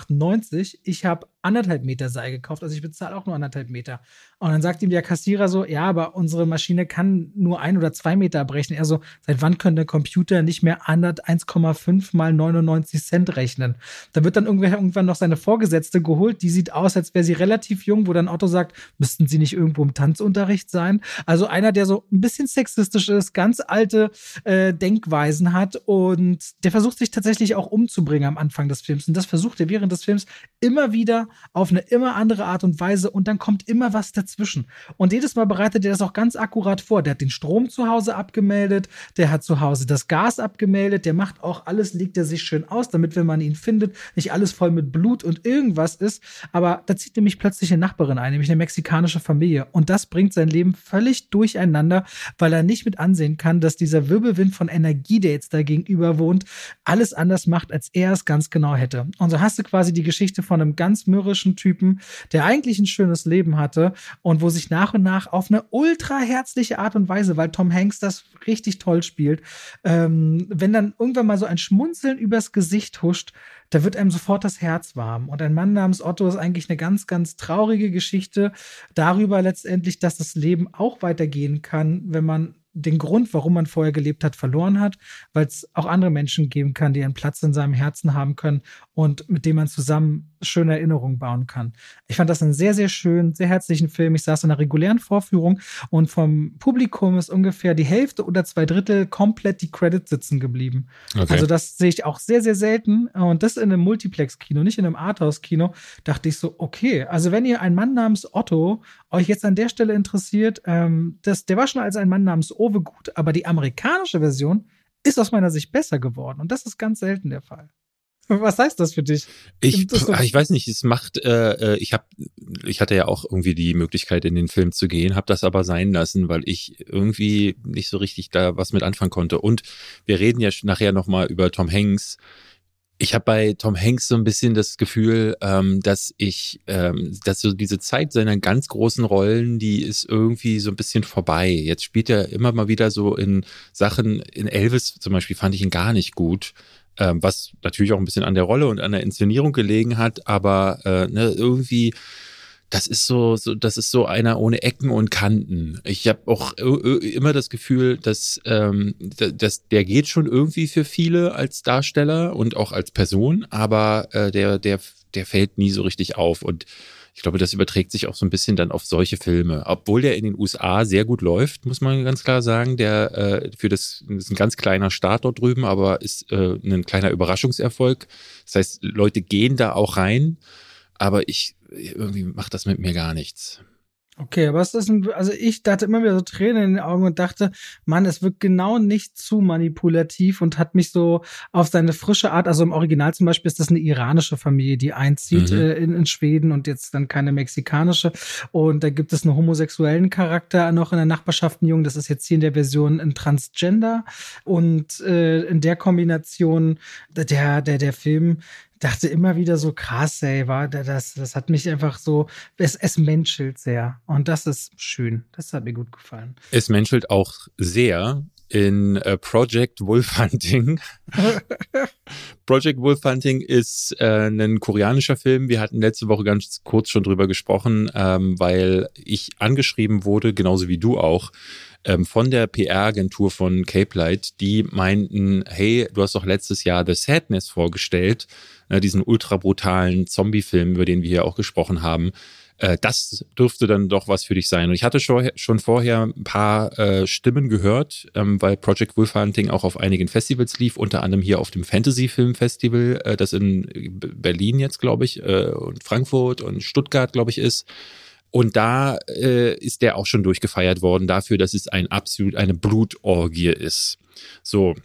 Ich habe anderthalb Meter Seil gekauft, also ich bezahle auch nur anderthalb Meter. Und dann sagt ihm der Kassierer so, ja, aber unsere Maschine kann nur ein oder zwei Meter brechen. Er so, seit wann können der Computer nicht mehr 1,5 mal 99 Cent rechnen? Da wird dann irgendwann noch seine Vorgesetzte geholt, die sieht aus, als wäre sie relativ jung, wo dann Otto sagt, müssten sie nicht irgendwo im Tanzunterricht sein? Also einer, der so ein bisschen sexistisch ist, ganz alte äh, Denkweisen hat und der versucht sich tatsächlich auch umzubringen am Anfang des Films. Und das versucht er während des Films immer wieder auf eine immer andere Art und Weise und dann kommt immer was dazwischen. Und jedes Mal bereitet er das auch ganz akkurat vor. Der hat den Strom zu Hause abgemeldet, der hat zu Hause das Gas abgemeldet, der macht auch alles, legt er sich schön aus, damit, wenn man ihn findet, nicht alles voll mit Blut und irgendwas ist. Aber da zieht nämlich plötzlich eine Nachbarin ein, nämlich eine mexikanische Familie. Und das bringt sein Leben völlig durcheinander, weil er nicht mit ansehen kann, dass dieser Wirbelwind von Energie, der jetzt da gegenüber wohnt, alles anders macht, als er es ganz genau hätte. Und so hast du quasi die Geschichte von einem ganz mürrischen Typen, der eigentlich ein schönes Leben hatte und wo sich nach und nach auf eine ultra herzliche Art und Weise, weil Tom Hanks das richtig toll spielt, ähm, wenn dann irgendwann mal so ein Schmunzeln übers Gesicht huscht, da wird einem sofort das Herz warm. Und ein Mann namens Otto ist eigentlich eine ganz, ganz traurige Geschichte darüber letztendlich, dass das Leben auch weitergehen kann, wenn man den Grund, warum man vorher gelebt hat, verloren hat, weil es auch andere Menschen geben kann, die einen Platz in seinem Herzen haben können und mit dem man zusammen schöne Erinnerungen bauen kann. Ich fand das einen sehr, sehr schönen, sehr herzlichen Film. Ich saß in einer regulären Vorführung und vom Publikum ist ungefähr die Hälfte oder zwei Drittel komplett die Credits sitzen geblieben. Okay. Also das sehe ich auch sehr, sehr selten. Und das in einem Multiplex-Kino, nicht in einem Arthouse-Kino, dachte ich so, okay, also wenn ihr einen Mann namens Otto euch jetzt an der Stelle interessiert, ähm, das, der war schon als ein Mann namens Owe gut, aber die amerikanische Version ist aus meiner Sicht besser geworden. Und das ist ganz selten der Fall. Was heißt das für dich? Ich, ich weiß nicht, es macht, äh, äh ich habe, ich hatte ja auch irgendwie die Möglichkeit, in den Film zu gehen, habe das aber sein lassen, weil ich irgendwie nicht so richtig da was mit anfangen konnte. Und wir reden ja nachher nochmal über Tom Hanks. Ich habe bei Tom Hanks so ein bisschen das Gefühl, ähm, dass ich, ähm, dass so diese Zeit seiner ganz großen Rollen, die ist irgendwie so ein bisschen vorbei. Jetzt spielt er immer mal wieder so in Sachen, in Elvis zum Beispiel fand ich ihn gar nicht gut ähm, was natürlich auch ein bisschen an der Rolle und an der Inszenierung gelegen hat, aber äh, ne, irgendwie das ist so, so, das ist so einer ohne Ecken und Kanten. Ich habe auch immer das Gefühl, dass, ähm, dass der geht schon irgendwie für viele als Darsteller und auch als Person, aber äh, der, der, der fällt nie so richtig auf. Und ich glaube, das überträgt sich auch so ein bisschen dann auf solche Filme. Obwohl der in den USA sehr gut läuft, muss man ganz klar sagen. Der äh, für das, das ist ein ganz kleiner Start dort drüben, aber ist äh, ein kleiner Überraschungserfolg. Das heißt, Leute gehen da auch rein, aber ich irgendwie macht das mit mir gar nichts. Okay, aber es ist ein, also ich dachte immer wieder so Tränen in den Augen und dachte, Mann, es wirkt genau nicht zu manipulativ und hat mich so auf seine frische Art, also im Original zum Beispiel ist das eine iranische Familie, die einzieht mhm. äh, in, in Schweden und jetzt dann keine mexikanische und da gibt es einen homosexuellen Charakter noch in der Nachbarschaft, ein Jungen, das ist jetzt hier in der Version ein Transgender und äh, in der Kombination der, der, der Film dachte immer wieder so krass, ey, war das, das hat mich einfach so, es, es menschelt sehr. Und das ist schön. Das hat mir gut gefallen. Es menschelt auch sehr in äh, Project Wolf Hunting. Project Wolf Hunting ist äh, ein koreanischer Film. Wir hatten letzte Woche ganz kurz schon drüber gesprochen, ähm, weil ich angeschrieben wurde, genauso wie du auch, ähm, von der PR-Agentur von Cape Light, die meinten, hey, du hast doch letztes Jahr The Sadness vorgestellt, äh, diesen ultra brutalen Zombie-Film, über den wir hier auch gesprochen haben. Äh, das dürfte dann doch was für dich sein. Und ich hatte schon, vorher ein paar äh, Stimmen gehört, ähm, weil Project Wolf Hunting auch auf einigen Festivals lief, unter anderem hier auf dem Fantasy Film Festival, äh, das in Berlin jetzt, glaube ich, äh, und Frankfurt und Stuttgart, glaube ich, ist. Und da äh, ist der auch schon durchgefeiert worden dafür, dass es ein absolut eine Blutorgie ist. So.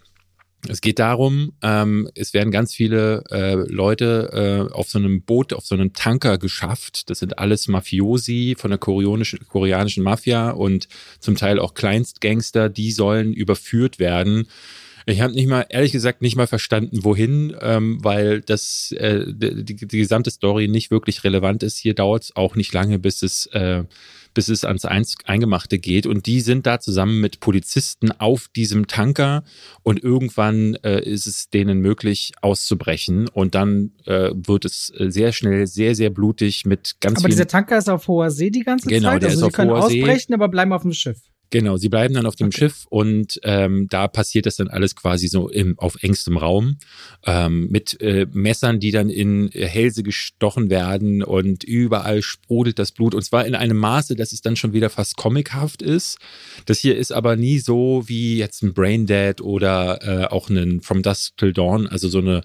Es geht darum, ähm, es werden ganz viele äh, Leute äh, auf so einem Boot, auf so einem Tanker geschafft. Das sind alles Mafiosi von der koreanischen, koreanischen Mafia und zum Teil auch Kleinstgangster, die sollen überführt werden. Ich habe nicht mal, ehrlich gesagt, nicht mal verstanden, wohin, ähm, weil das äh, die, die, die gesamte Story nicht wirklich relevant ist. Hier dauert es auch nicht lange, bis es äh, bis es ans Eingemachte geht. Und die sind da zusammen mit Polizisten auf diesem Tanker und irgendwann äh, ist es denen möglich auszubrechen. Und dann äh, wird es sehr schnell sehr, sehr blutig mit ganz Aber dieser Tanker ist auf hoher See die ganze genau, Zeit? Der also ist sie können hoher ausbrechen, See. aber bleiben auf dem Schiff. Genau, sie bleiben dann auf dem Okay. Schiff und ähm, da passiert das dann alles quasi so im, auf engstem Raum ähm, mit äh, Messern, die dann in Hälse gestochen werden und überall sprudelt das Blut und zwar in einem Maße, dass es dann schon wieder fast comichaft ist. Das hier ist aber nie so wie jetzt ein Brain Dead oder äh, auch ein From Dusk Till Dawn, also so eine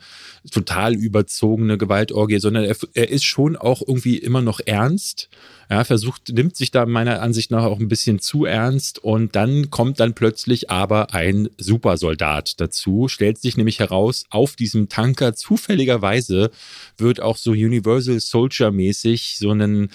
total überzogene Gewaltorgie, sondern er, er ist schon auch irgendwie immer noch ernst. Ja, versucht, nimmt sich da meiner Ansicht nach auch ein bisschen zu ernst und dann kommt dann plötzlich aber ein Supersoldat dazu, stellt sich nämlich heraus, auf diesem Tanker zufälligerweise wird auch so Universal Soldier mäßig so ein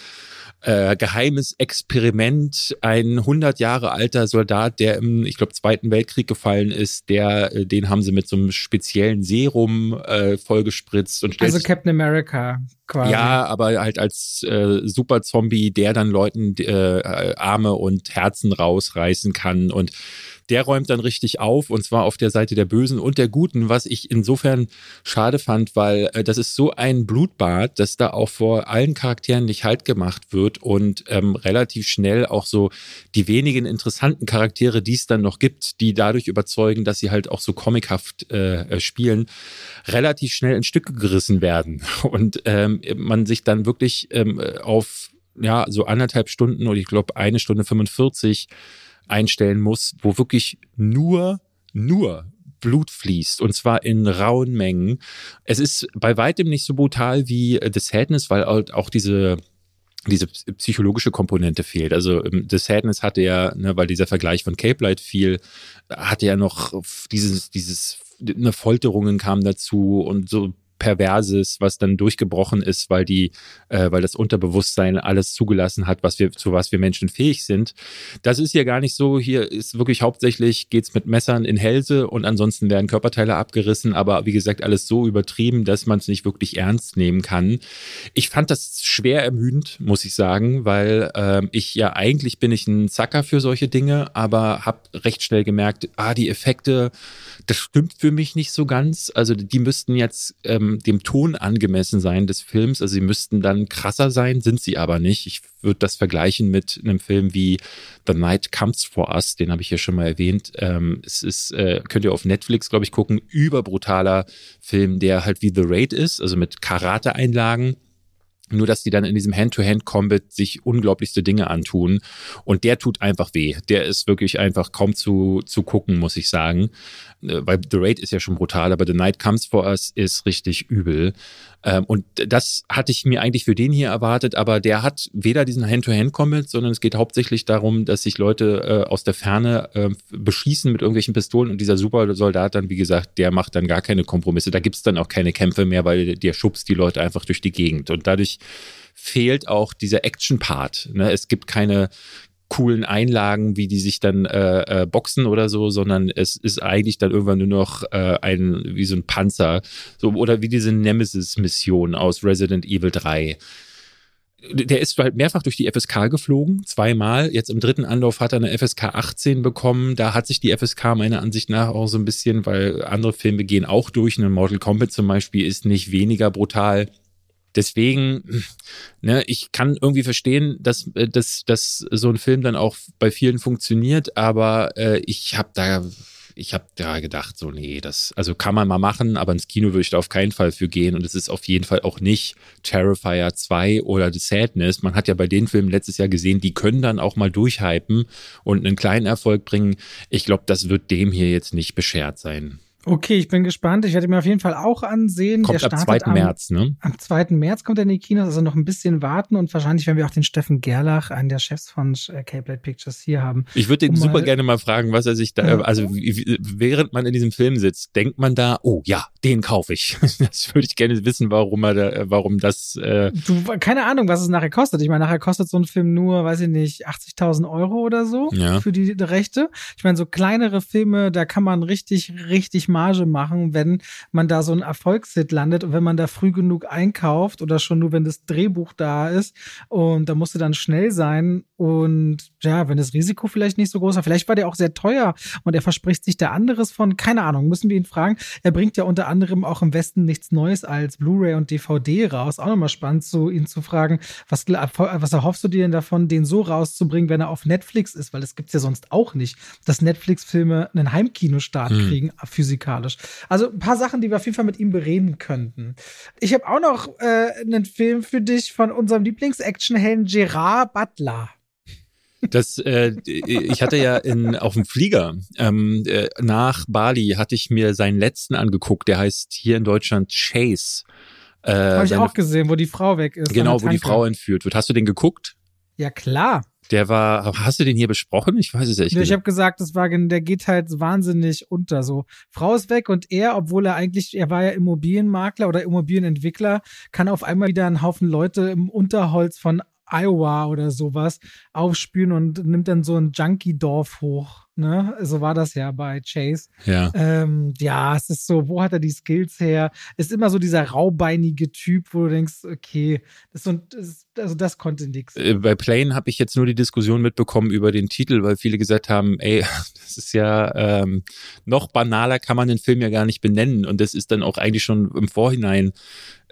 äh, geheimes Experiment, ein 100 Jahre alter Soldat, der im, ich glaube, Zweiten Weltkrieg gefallen ist, der, äh, den haben sie mit so einem speziellen Serum äh, vollgespritzt und Also Captain America quasi. ja, aber halt als äh, Super Zombie, der dann Leuten äh, Arme und Herzen rausreißen kann und der räumt dann richtig auf und zwar auf der Seite der Bösen und der Guten, was ich insofern schade fand, weil äh, das ist so ein Blutbad, dass da auch vor allen Charakteren nicht halt gemacht wird und ähm, relativ schnell auch so die wenigen interessanten Charaktere, die es dann noch gibt, die dadurch überzeugen, dass sie halt auch so comichaft äh, äh, spielen, relativ schnell in Stücke gerissen werden. Und ähm, man sich dann wirklich ähm, auf ja so anderthalb Stunden oder ich glaube eine Stunde 45 einstellen muss, wo wirklich nur nur Blut fließt und zwar in rauen Mengen. Es ist bei weitem nicht so brutal wie äh, The Sadness, weil halt auch diese diese psychologische Komponente fehlt. Also ähm, The Sadness hatte ja, ne, weil dieser Vergleich von Cape Light fiel, hatte ja noch dieses, dieses, ne Folterungen kam dazu und so Perverses, was dann durchgebrochen ist, weil die, äh, weil das Unterbewusstsein alles zugelassen hat, was wir, zu was wir Menschen fähig sind. Das ist hier gar nicht so. Hier ist wirklich hauptsächlich geht's mit Messern in Hälse und ansonsten werden Körperteile abgerissen, aber wie gesagt, alles so übertrieben, dass man es nicht wirklich ernst nehmen kann. Ich fand das schwer ermüdend, muss ich sagen, weil ähm, ich ja eigentlich bin ich ein Zacker für solche Dinge, aber habe recht schnell gemerkt, ah, die Effekte, das stimmt für mich nicht so ganz. Also die müssten jetzt ähm, dem Ton angemessen sein des Films. Also sie müssten dann krasser sein, sind sie aber nicht. Ich würde das vergleichen mit einem Film wie The Night Comes for Us, den habe ich ja schon mal erwähnt. Ähm, es ist, äh, könnt ihr auf Netflix, glaube ich, gucken, überbrutaler Film, der halt wie The Raid ist, also mit Karate-Einlagen. Nur, dass die dann in diesem Hand-to-Hand-Combat sich unglaublichste Dinge antun. Und der tut einfach weh. Der ist wirklich einfach kaum zu, zu gucken, muss ich sagen. Äh, Weil The Raid ist ja schon brutal, aber The Night Comes for Us ist richtig übel. Ähm, Und das hatte ich mir eigentlich für den hier erwartet, aber der hat weder diesen Hand-to-Hand-Combat, sondern es geht hauptsächlich darum, dass sich Leute äh, aus der Ferne äh, beschießen mit irgendwelchen Pistolen und dieser Supersoldat dann, wie gesagt, der macht dann gar keine Kompromisse. Da gibt's dann auch keine Kämpfe mehr, weil der schubst die Leute einfach durch die Gegend. Und dadurch fehlt auch dieser Action-Part. Ne? Es gibt keine coolen Einlagen, wie die sich dann äh, äh, boxen oder so, sondern es ist eigentlich dann irgendwann nur noch äh, ein wie so ein Panzer, so oder wie diese Nemesis-Mission aus Resident Evil 3 der ist halt mehrfach durch die FSK geflogen, zweimal. Jetzt im dritten Anlauf hat er eine FSK 18 bekommen. Da hat sich die FSK meiner Ansicht nach auch so ein bisschen, weil andere Filme gehen auch durch. Ein Mortal Kombat zum Beispiel ist nicht weniger brutal. Deswegen, ne, ich kann irgendwie verstehen, dass, äh, dass, dass so ein Film dann auch bei vielen funktioniert, aber äh, ich habe da, ich habe da gedacht, so, nee, das, also kann man mal machen, aber ins Kino würde ich da auf keinen Fall für gehen und es ist auf jeden Fall auch nicht Terrifier 2 oder The Sadness. Man hat ja bei den Filmen letztes Jahr gesehen, die können dann auch mal durchhypen und einen kleinen Erfolg bringen. Ich glaube, das wird dem hier jetzt nicht beschert sein. Okay, ich bin gespannt. Ich werde mir auf jeden Fall auch ansehen. Kommt ab startet 2. am, März, ne? Am 2. März kommt er in die Kinos, also noch ein bisschen warten und wahrscheinlich werden wir auch den Steffen Gerlach, einen der Chefs von äh, K-Blade Pictures, hier haben. Ich würde den Um super mal- gerne mal fragen, was er sich da, also während man in diesem Film sitzt, denkt man da, oh ja, den kaufe ich. Das würde ich gerne wissen, warum er da, äh, warum das, äh, Du, keine Ahnung, was es nachher kostet. Ich meine, nachher kostet so ein Film nur, weiß ich nicht, 80.000 Euro oder so Ja. für die Rechte. Ich meine, so kleinere Filme, da kann man richtig, richtig Marge machen, wenn man da so ein Erfolgshit landet und wenn man da früh genug einkauft oder schon nur, wenn das Drehbuch da ist. Und da musste dann schnell sein. Und ja, wenn das Risiko vielleicht nicht so groß war, vielleicht war der auch sehr teuer und er verspricht sich da anderes von, keine Ahnung, müssen wir ihn fragen. Er bringt ja unter anderem auch im Westen nichts Neues als Blu-ray und DVD raus. Auch nochmal spannend, so ihn zu fragen, was, was erhoffst du dir denn davon, den so rauszubringen, wenn er auf Netflix ist? Weil das gibt's ja sonst auch nicht, dass Netflix-Filme einen Heimkinostart Hm. kriegen, physikalisch. Also ein paar Sachen, die wir auf jeden Fall mit ihm bereden könnten. Ich habe auch noch äh, einen Film für dich von unserem Lieblings-Actionhelden Gerard Butler. Das, äh, ich hatte ja in, auf dem Flieger ähm, äh, nach Bali hatte ich mir seinen letzten angeguckt. Der heißt hier in Deutschland Chase. Äh, Habe ich auch gesehen, wo die Frau weg ist. Genau, wo die. Frau entführt wird. Hast du den geguckt? Ja, klar. Der war, hast du den hier besprochen? Ich weiß es ehrlich Ja, ich habe gesagt, das war, der geht halt wahnsinnig unter. So, Frau ist weg und er, obwohl er eigentlich, er war ja Immobilienmakler oder Immobilienentwickler, kann auf einmal wieder einen Haufen Leute im Unterholz von Iowa oder sowas aufspüren und nimmt dann so ein Junkie-Dorf hoch. Ne? So war das ja bei Chase. Ja. Ähm, ja, es ist so, wo hat er die Skills her? Ist immer so dieser raubeinige Typ, wo du denkst, okay, das, und, das also das konnte nix. Äh, Bei Plane habe ich jetzt nur die Diskussion mitbekommen über den Titel, weil viele gesagt haben, ey, das ist ja ähm, noch banaler kann man den Film ja gar nicht benennen und das ist dann auch eigentlich schon im Vorhinein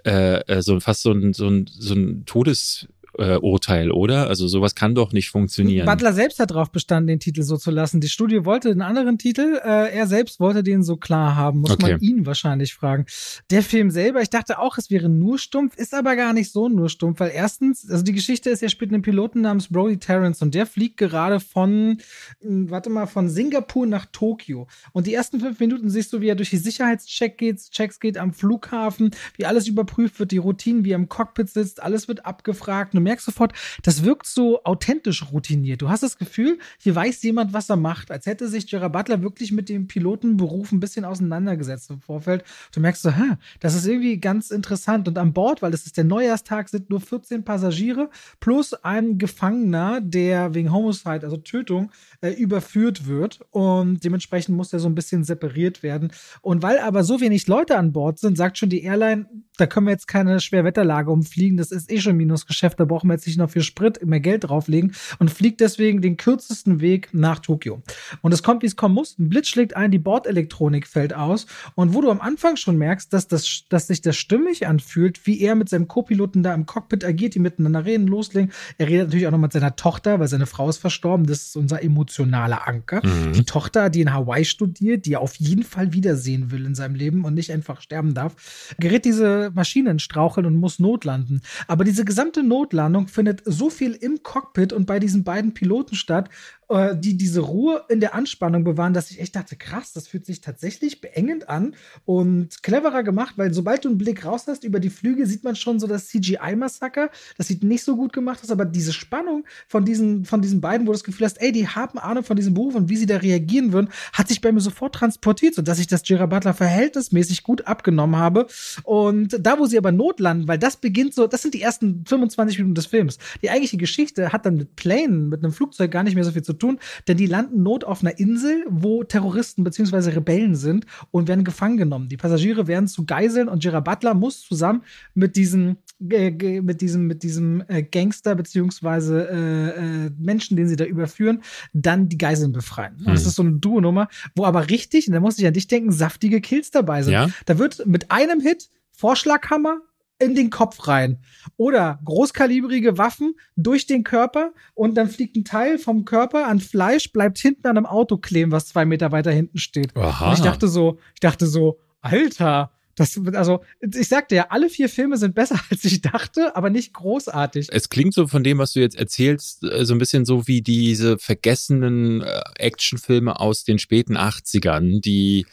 äh, äh, so fast so ein so ein so ein Todesurteil, äh, Urteil, oder? Also sowas kann doch nicht funktionieren. Butler selbst hat darauf bestanden, den Titel so zu lassen. Die Studie wollte einen anderen Titel, äh, er selbst wollte den so klar haben. Muss Okay. man ihn wahrscheinlich fragen. Der Film selber, ich dachte auch, es wäre nur stumpf, ist aber gar nicht so nur stumpf, weil erstens, also die Geschichte ist, er spielt einen Piloten namens Brody Terrence und der fliegt gerade von, mh, warte mal, von Singapur nach Tokio. Und die ersten fünf Minuten siehst du, wie er durch die Sicherheitschecks geht, Checks geht am Flughafen, wie alles überprüft wird, die Routinen, wie er im Cockpit sitzt, alles wird abgefragt. Du merkst sofort, das wirkt so authentisch routiniert. Du hast das Gefühl, hier weiß jemand, was er macht, als hätte sich Gerard Butler wirklich mit dem Pilotenberuf ein bisschen auseinandergesetzt im Vorfeld. Du merkst so, hä, das ist irgendwie ganz interessant. Und an Bord, weil es ist der Neujahrstag, sind nur 14 Passagiere plus ein Gefangener, der wegen Homicide, also Tötung, äh, überführt wird. Und dementsprechend muss er so ein bisschen separiert werden. Und weil aber so wenig Leute an Bord sind, sagt schon die Airline, da können wir jetzt keine Schwerwetterlage umfliegen, das ist eh schon Minusgeschäft, da brauchen wir jetzt nicht noch für Sprit mehr Geld drauflegen und fliegt deswegen den kürzesten Weg nach Tokio. Und es kommt, wie es kommen muss. Ein Blitz schlägt ein, die Bordelektronik fällt aus. Und wo du am Anfang schon merkst, dass, das, dass sich das stimmig anfühlt, wie er mit seinem Co-Piloten da im Cockpit agiert, die miteinander reden, loslegen. Er redet natürlich auch noch mit seiner Tochter, weil seine Frau ist verstorben. Das ist unser emotionaler Anker. Mhm. Die Tochter, die in Hawaii studiert, die er auf jeden Fall wiedersehen will in seinem Leben und nicht einfach sterben darf, gerät diese Maschine in Straucheln und muss notlanden. Aber diese gesamte Notlandung findet so viel im Cockpit und bei diesen beiden Piloten statt, äh, die diese Ruhe in der Anspannung bewahren, dass ich echt dachte, krass, das fühlt sich tatsächlich beengend an und cleverer gemacht, weil sobald du einen Blick raus hast über die Flüge, sieht man schon so das CGI-Massaker. Das sieht nicht so gut gemacht aus, aber diese Spannung von diesen, von diesen beiden, wo du das Gefühl hast, ey, die haben Ahnung von diesem Beruf und wie sie da reagieren würden, hat sich bei mir sofort transportiert, sodass ich das Gerard Butler verhältnismäßig gut abgenommen habe. Und da, wo sie aber notlanden, weil das beginnt so, das sind die ersten 25 Minuten des Films. Die eigentliche Geschichte hat dann mit Plane, mit einem Flugzeug gar nicht mehr so viel zu tun, denn die landen not auf einer Insel, wo Terroristen bzw. Rebellen sind und werden gefangen genommen. Die Passagiere werden zu Geiseln und Gerard Butler muss zusammen mit diesem äh, mit diesem mit diesem äh, Gangster beziehungsweise äh, äh, Menschen, den sie da überführen, dann die Geiseln befreien. Und das ist so eine Duo-Nummer, wo aber richtig, und da muss ich an dich denken, saftige Kills dabei sind. Ja. Da wird mit einem Hit Vorschlaghammer in den Kopf rein. Oder großkalibrige Waffen durch den Körper und dann fliegt ein Teil vom Körper an Fleisch, bleibt hinten an einem Auto kleben, was zwei Meter weiter hinten steht. Aha. Und ich dachte so, ich dachte so, Alter, Das, also, ich sagte ja, alle vier Filme sind besser, als ich dachte, aber nicht großartig. Es klingt so von dem, was du jetzt erzählst, äh, so ein bisschen so wie diese vergessenen äh, Actionfilme aus den späten 80ern, die,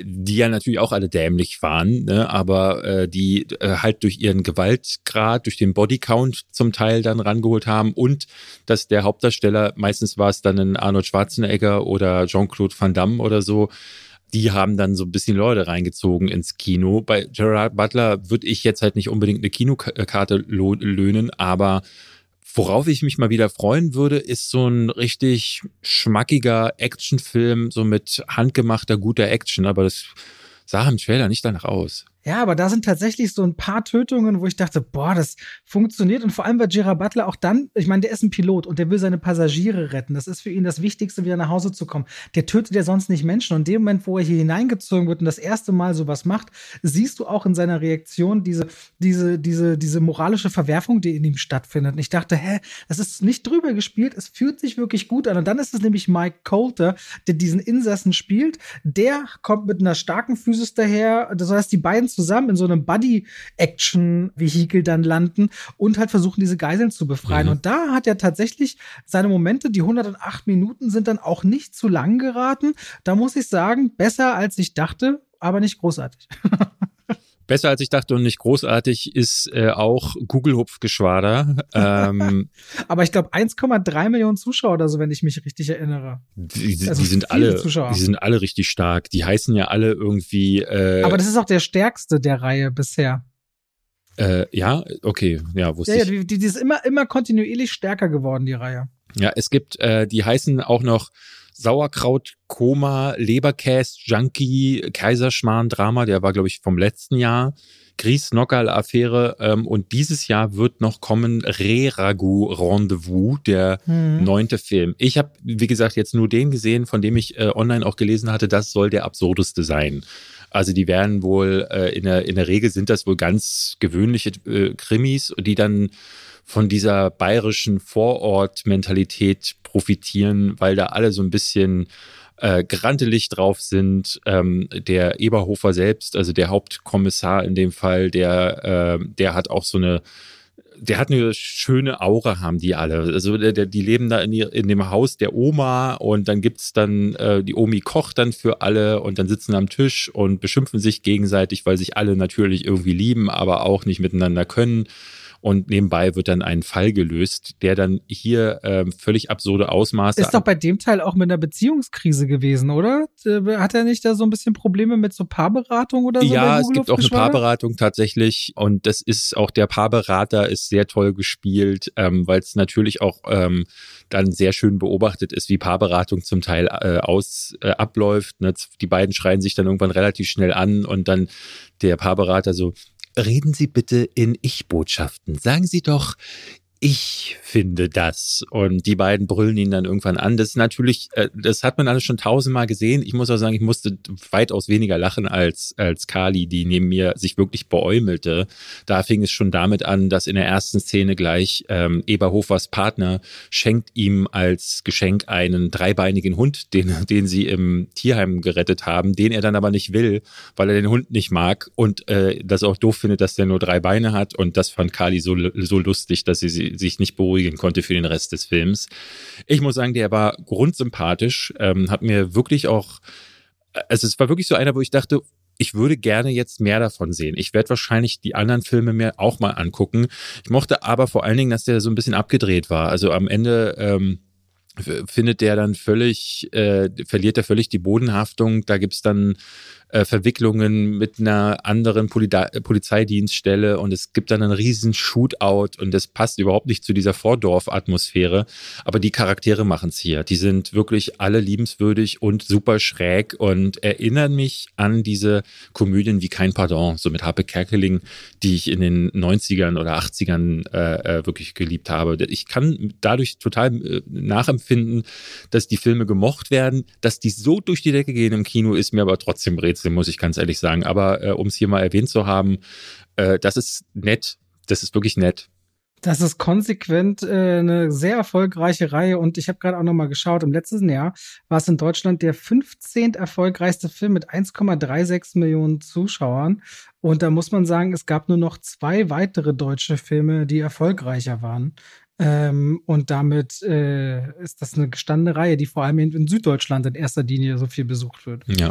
die ja natürlich auch alle dämlich waren, ne? aber äh, die äh, halt durch ihren Gewaltgrad, durch den Bodycount zum Teil dann rangeholt haben und dass der Hauptdarsteller, meistens war es dann ein Arnold Schwarzenegger oder Jean-Claude Van Damme oder so, die haben dann so ein bisschen Leute reingezogen ins Kino. Bei Gerard Butler würde ich jetzt halt nicht unbedingt eine Kinokarte löhnen, aber worauf ich mich mal wieder freuen würde, ist so ein richtig schmackiger Actionfilm, so mit handgemachter guter Action, aber das sah im Trailer nicht danach aus. Ja, aber da sind tatsächlich so ein paar Tötungen, wo ich dachte, boah, das funktioniert. Und vor allem war Gerard Butler auch dann, ich meine, der ist ein Pilot und der will seine Passagiere retten. Das ist für ihn das Wichtigste, wieder nach Hause zu kommen. Der tötet ja sonst nicht Menschen. Und in dem Moment, wo er hier hineingezogen wird und das erste Mal sowas macht, siehst du auch in seiner Reaktion diese, diese, diese, diese moralische Verwerfung, die in ihm stattfindet. Und ich dachte, hä, das ist nicht drüber gespielt. Es fühlt sich wirklich gut an. Und dann ist es nämlich Mike Coulter, der diesen Insassen spielt. Der kommt mit einer starken Physis daher. Das heißt, die beiden zusammen in so einem Buddy-Action-Vehikel dann landen und halt versuchen, diese Geiseln zu befreien. Mhm. Und da hat er tatsächlich seine Momente, die 108 Minuten sind dann auch nicht zu lang geraten. Da muss ich sagen, besser als ich dachte, aber nicht großartig. Besser als ich dachte und nicht großartig ist äh, auch Google Hupfgeschwader. Ähm, Aber ich glaube 1,3 Millionen Zuschauer oder so, wenn ich mich richtig erinnere. Die, die, also die sind alle, Zuschauer. die sind alle richtig stark. Die heißen ja alle irgendwie. Äh, Aber das ist auch der stärkste der Reihe bisher. Äh, ja, okay, ja, wusste ja, ich. Ja, die, die ist immer, immer kontinuierlich stärker geworden, die Reihe. Ja, es gibt, äh, die heißen auch noch Sauerkraut, Koma, Leberkäse, Junkie, Kaiserschmarrn, Drama, der war, glaube ich, vom letzten Jahr. Gries Nockerl Affäre ähm, und dieses Jahr wird noch kommen Re-Ragu Rendezvous, der mhm. neunte Film. Ich habe, wie gesagt, jetzt nur den gesehen, von dem ich äh, online auch gelesen hatte, das soll der absurdeste sein. Also die werden wohl, äh, in, der, in der Regel sind das wohl ganz gewöhnliche äh, Krimis, die dann von dieser bayerischen Vorort-Mentalität profitieren, weil da alle so ein bisschen äh, grantelig drauf sind. Ähm, der Eberhofer selbst, also der Hauptkommissar in dem Fall, der, äh, der hat auch so eine der hat eine schöne Aura, haben die alle. Also der, der, die leben da in, ihr, in dem Haus der Oma und dann gibt's dann, äh, die Omi kocht dann für alle und dann sitzen am Tisch und beschimpfen sich gegenseitig, weil sich alle natürlich irgendwie lieben, aber auch nicht miteinander können und nebenbei wird dann ein Fall gelöst, der dann hier ähm, völlig absurde Ausmaße. Ist doch bei dem Teil auch mit einer Beziehungskrise gewesen, oder? Äh, hat er nicht da so ein bisschen Probleme mit so Paarberatung oder so? Ja, es gibt auch eine Paarberatung tatsächlich und das ist auch der Paarberater ist sehr toll gespielt, ähm, weil es natürlich auch ähm, dann sehr schön beobachtet ist, wie Paarberatung zum Teil äh, aus äh, abläuft. Ne? Die beiden schreien sich dann irgendwann relativ schnell an und dann der Paarberater so, Reden Sie bitte in Ich-Botschaften. Sagen Sie doch, ich finde das. Und die beiden brüllen ihn dann irgendwann an. Das ist natürlich, äh, das hat man alles schon tausendmal gesehen. Ich muss auch sagen, ich musste weitaus weniger lachen als, als Kali, die neben mir sich wirklich beäumelte. Da fing es schon damit an, dass in der ersten Szene gleich ähm, Eberhofers Partner schenkt ihm als Geschenk einen dreibeinigen Hund, den, den sie im Tierheim gerettet haben, den er dann aber nicht will, weil er den Hund nicht mag und äh, das auch doof findet, dass der nur drei Beine hat. Und das fand Kali so, so lustig, dass sie sich nicht beruhigen konnte für den Rest des Films. Ich muss sagen, der war grundsympathisch, ähm, hat mir wirklich auch, also es war wirklich so einer, wo ich dachte, ich würde gerne jetzt mehr davon sehen. Ich werde wahrscheinlich die anderen Filme mir auch mal angucken. Ich mochte aber vor allen Dingen, dass der so ein bisschen abgedreht war. Also am Ende ähm, findet der dann völlig, äh, verliert er völlig die Bodenhaftung. Da gibt's dann äh, Verwicklungen mit einer anderen Poli Polizeidienststelle und es gibt dann einen riesen Shootout und das passt überhaupt nicht zu dieser Vordorf-Atmosphäre. Aber die Charaktere machen es hier. Die sind wirklich alle liebenswürdig und super schräg und erinnern mich an diese Komödien wie Kein Pardon, so mit Harpe Kerkeling, die ich in den 90ern oder 80ern äh, äh, wirklich geliebt habe. Ich kann dadurch total äh, nachempfinden, dass die Filme gemocht werden, dass die so durch die Decke gehen im Kino, ist mir aber trotzdem Rätsel Rätsel, muss ich ganz ehrlich sagen. Aber äh, um es hier mal erwähnt zu haben, äh, das ist nett. Das ist wirklich nett. Das ist konsequent äh, eine sehr erfolgreiche Reihe und ich habe gerade auch noch mal geschaut, im letzten Jahr war es in Deutschland der 15. erfolgreichste Film mit 1,36 Millionen Zuschauern und da muss man sagen, es gab nur noch zwei weitere deutsche Filme, die erfolgreicher waren. Ähm, und damit äh, ist das eine gestandene Reihe, die vor allem in, in Süddeutschland in erster Linie so viel besucht wird. Ja.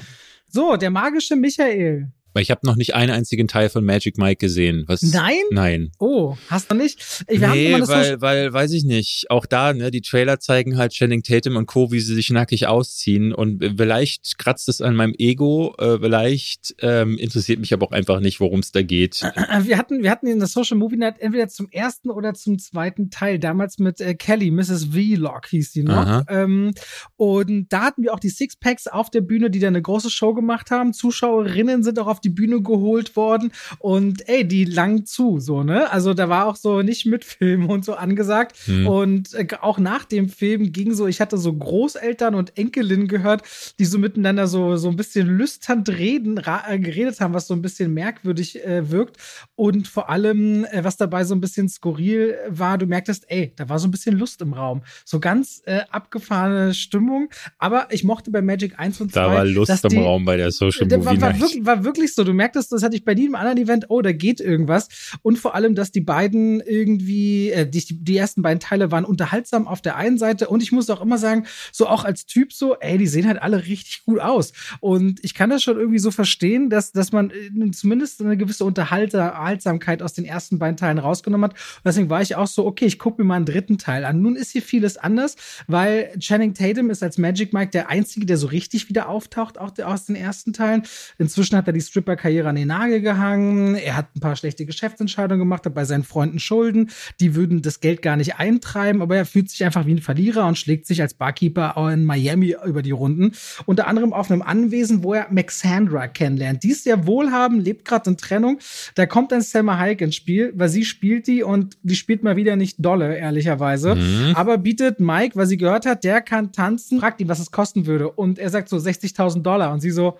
So, der magische Michael. Weil ich habe noch nicht einen einzigen Teil von Magic Mike gesehen. Was? Nein? Nein. Oh, hast du nicht? Ich, nee, weil, weil, weiß ich nicht. Auch da, ne, die Trailer zeigen halt Channing Tatum und Co., wie sie sich nackig ausziehen. Und vielleicht kratzt es an meinem Ego, äh, vielleicht ähm, interessiert mich aber auch einfach nicht, worum es da geht. Wir hatten, wir hatten in der Social Movie Night entweder zum ersten oder zum zweiten Teil, damals mit äh, Kelly, Mrs. Vlog hieß die noch. Ähm, und da hatten wir auch die Sixpacks auf der Bühne, die da eine große Show gemacht haben. Zuschauerinnen sind auch auf die Bühne geholt worden und ey, die lang zu, so, ne? Also da war auch so nicht mit Film und so angesagt. Mhm. Und äh, auch nach dem Film ging so, ich hatte so Großeltern und Enkelin gehört, die so miteinander so, so ein bisschen lüsternd reden, äh, geredet haben, was so ein bisschen merkwürdig äh, wirkt. Und vor allem, äh, was dabei so ein bisschen skurril war, du merktest, ey, da war so ein bisschen Lust im Raum. So ganz äh, abgefahrene Stimmung. Aber ich mochte bei Magic 1 und 2. Da war Lust im Raum bei der Social Movie war, war, wirklich, war wirklich so, du merktest, das hatte ich bei jedem anderen Event, oh, da geht irgendwas. Und vor allem, dass die beiden irgendwie, äh, die, die ersten beiden Teile waren unterhaltsam auf der einen Seite und ich muss auch immer sagen, so auch als Typ so, ey, die sehen halt alle richtig gut aus. Und ich kann das schon irgendwie so verstehen, dass, dass man äh, zumindest eine gewisse Unterhaltsamkeit aus den ersten beiden Teilen rausgenommen hat. Und deswegen war ich auch so, okay, ich gucke mir mal einen dritten Teil an. Nun ist hier vieles anders, weil Channing Tatum ist als Magic Mike der Einzige, der so richtig wieder auftaucht, auch aus den ersten Teilen. Inzwischen hat er die Stripper Karriere an den Nagel gehangen. Er hat ein paar schlechte Geschäftsentscheidungen gemacht, hat bei seinen Freunden Schulden. Die würden das Geld gar nicht eintreiben, aber er fühlt sich einfach wie ein Verlierer und schlägt sich als Barkeeper in Miami über die Runden. Unter anderem auf einem Anwesen, wo er Maxandra kennenlernt. Die ist sehr wohlhabend, lebt gerade in Trennung. Da kommt dann Selma Hayek ins Spiel, weil sie spielt die und die spielt mal wieder nicht dolle, ehrlicherweise. Mhm. Aber bietet Mike, weil sie gehört hat, der kann tanzen, fragt ihn, was es kosten würde. Und er sagt so 60.000 Dollar. Und sie so,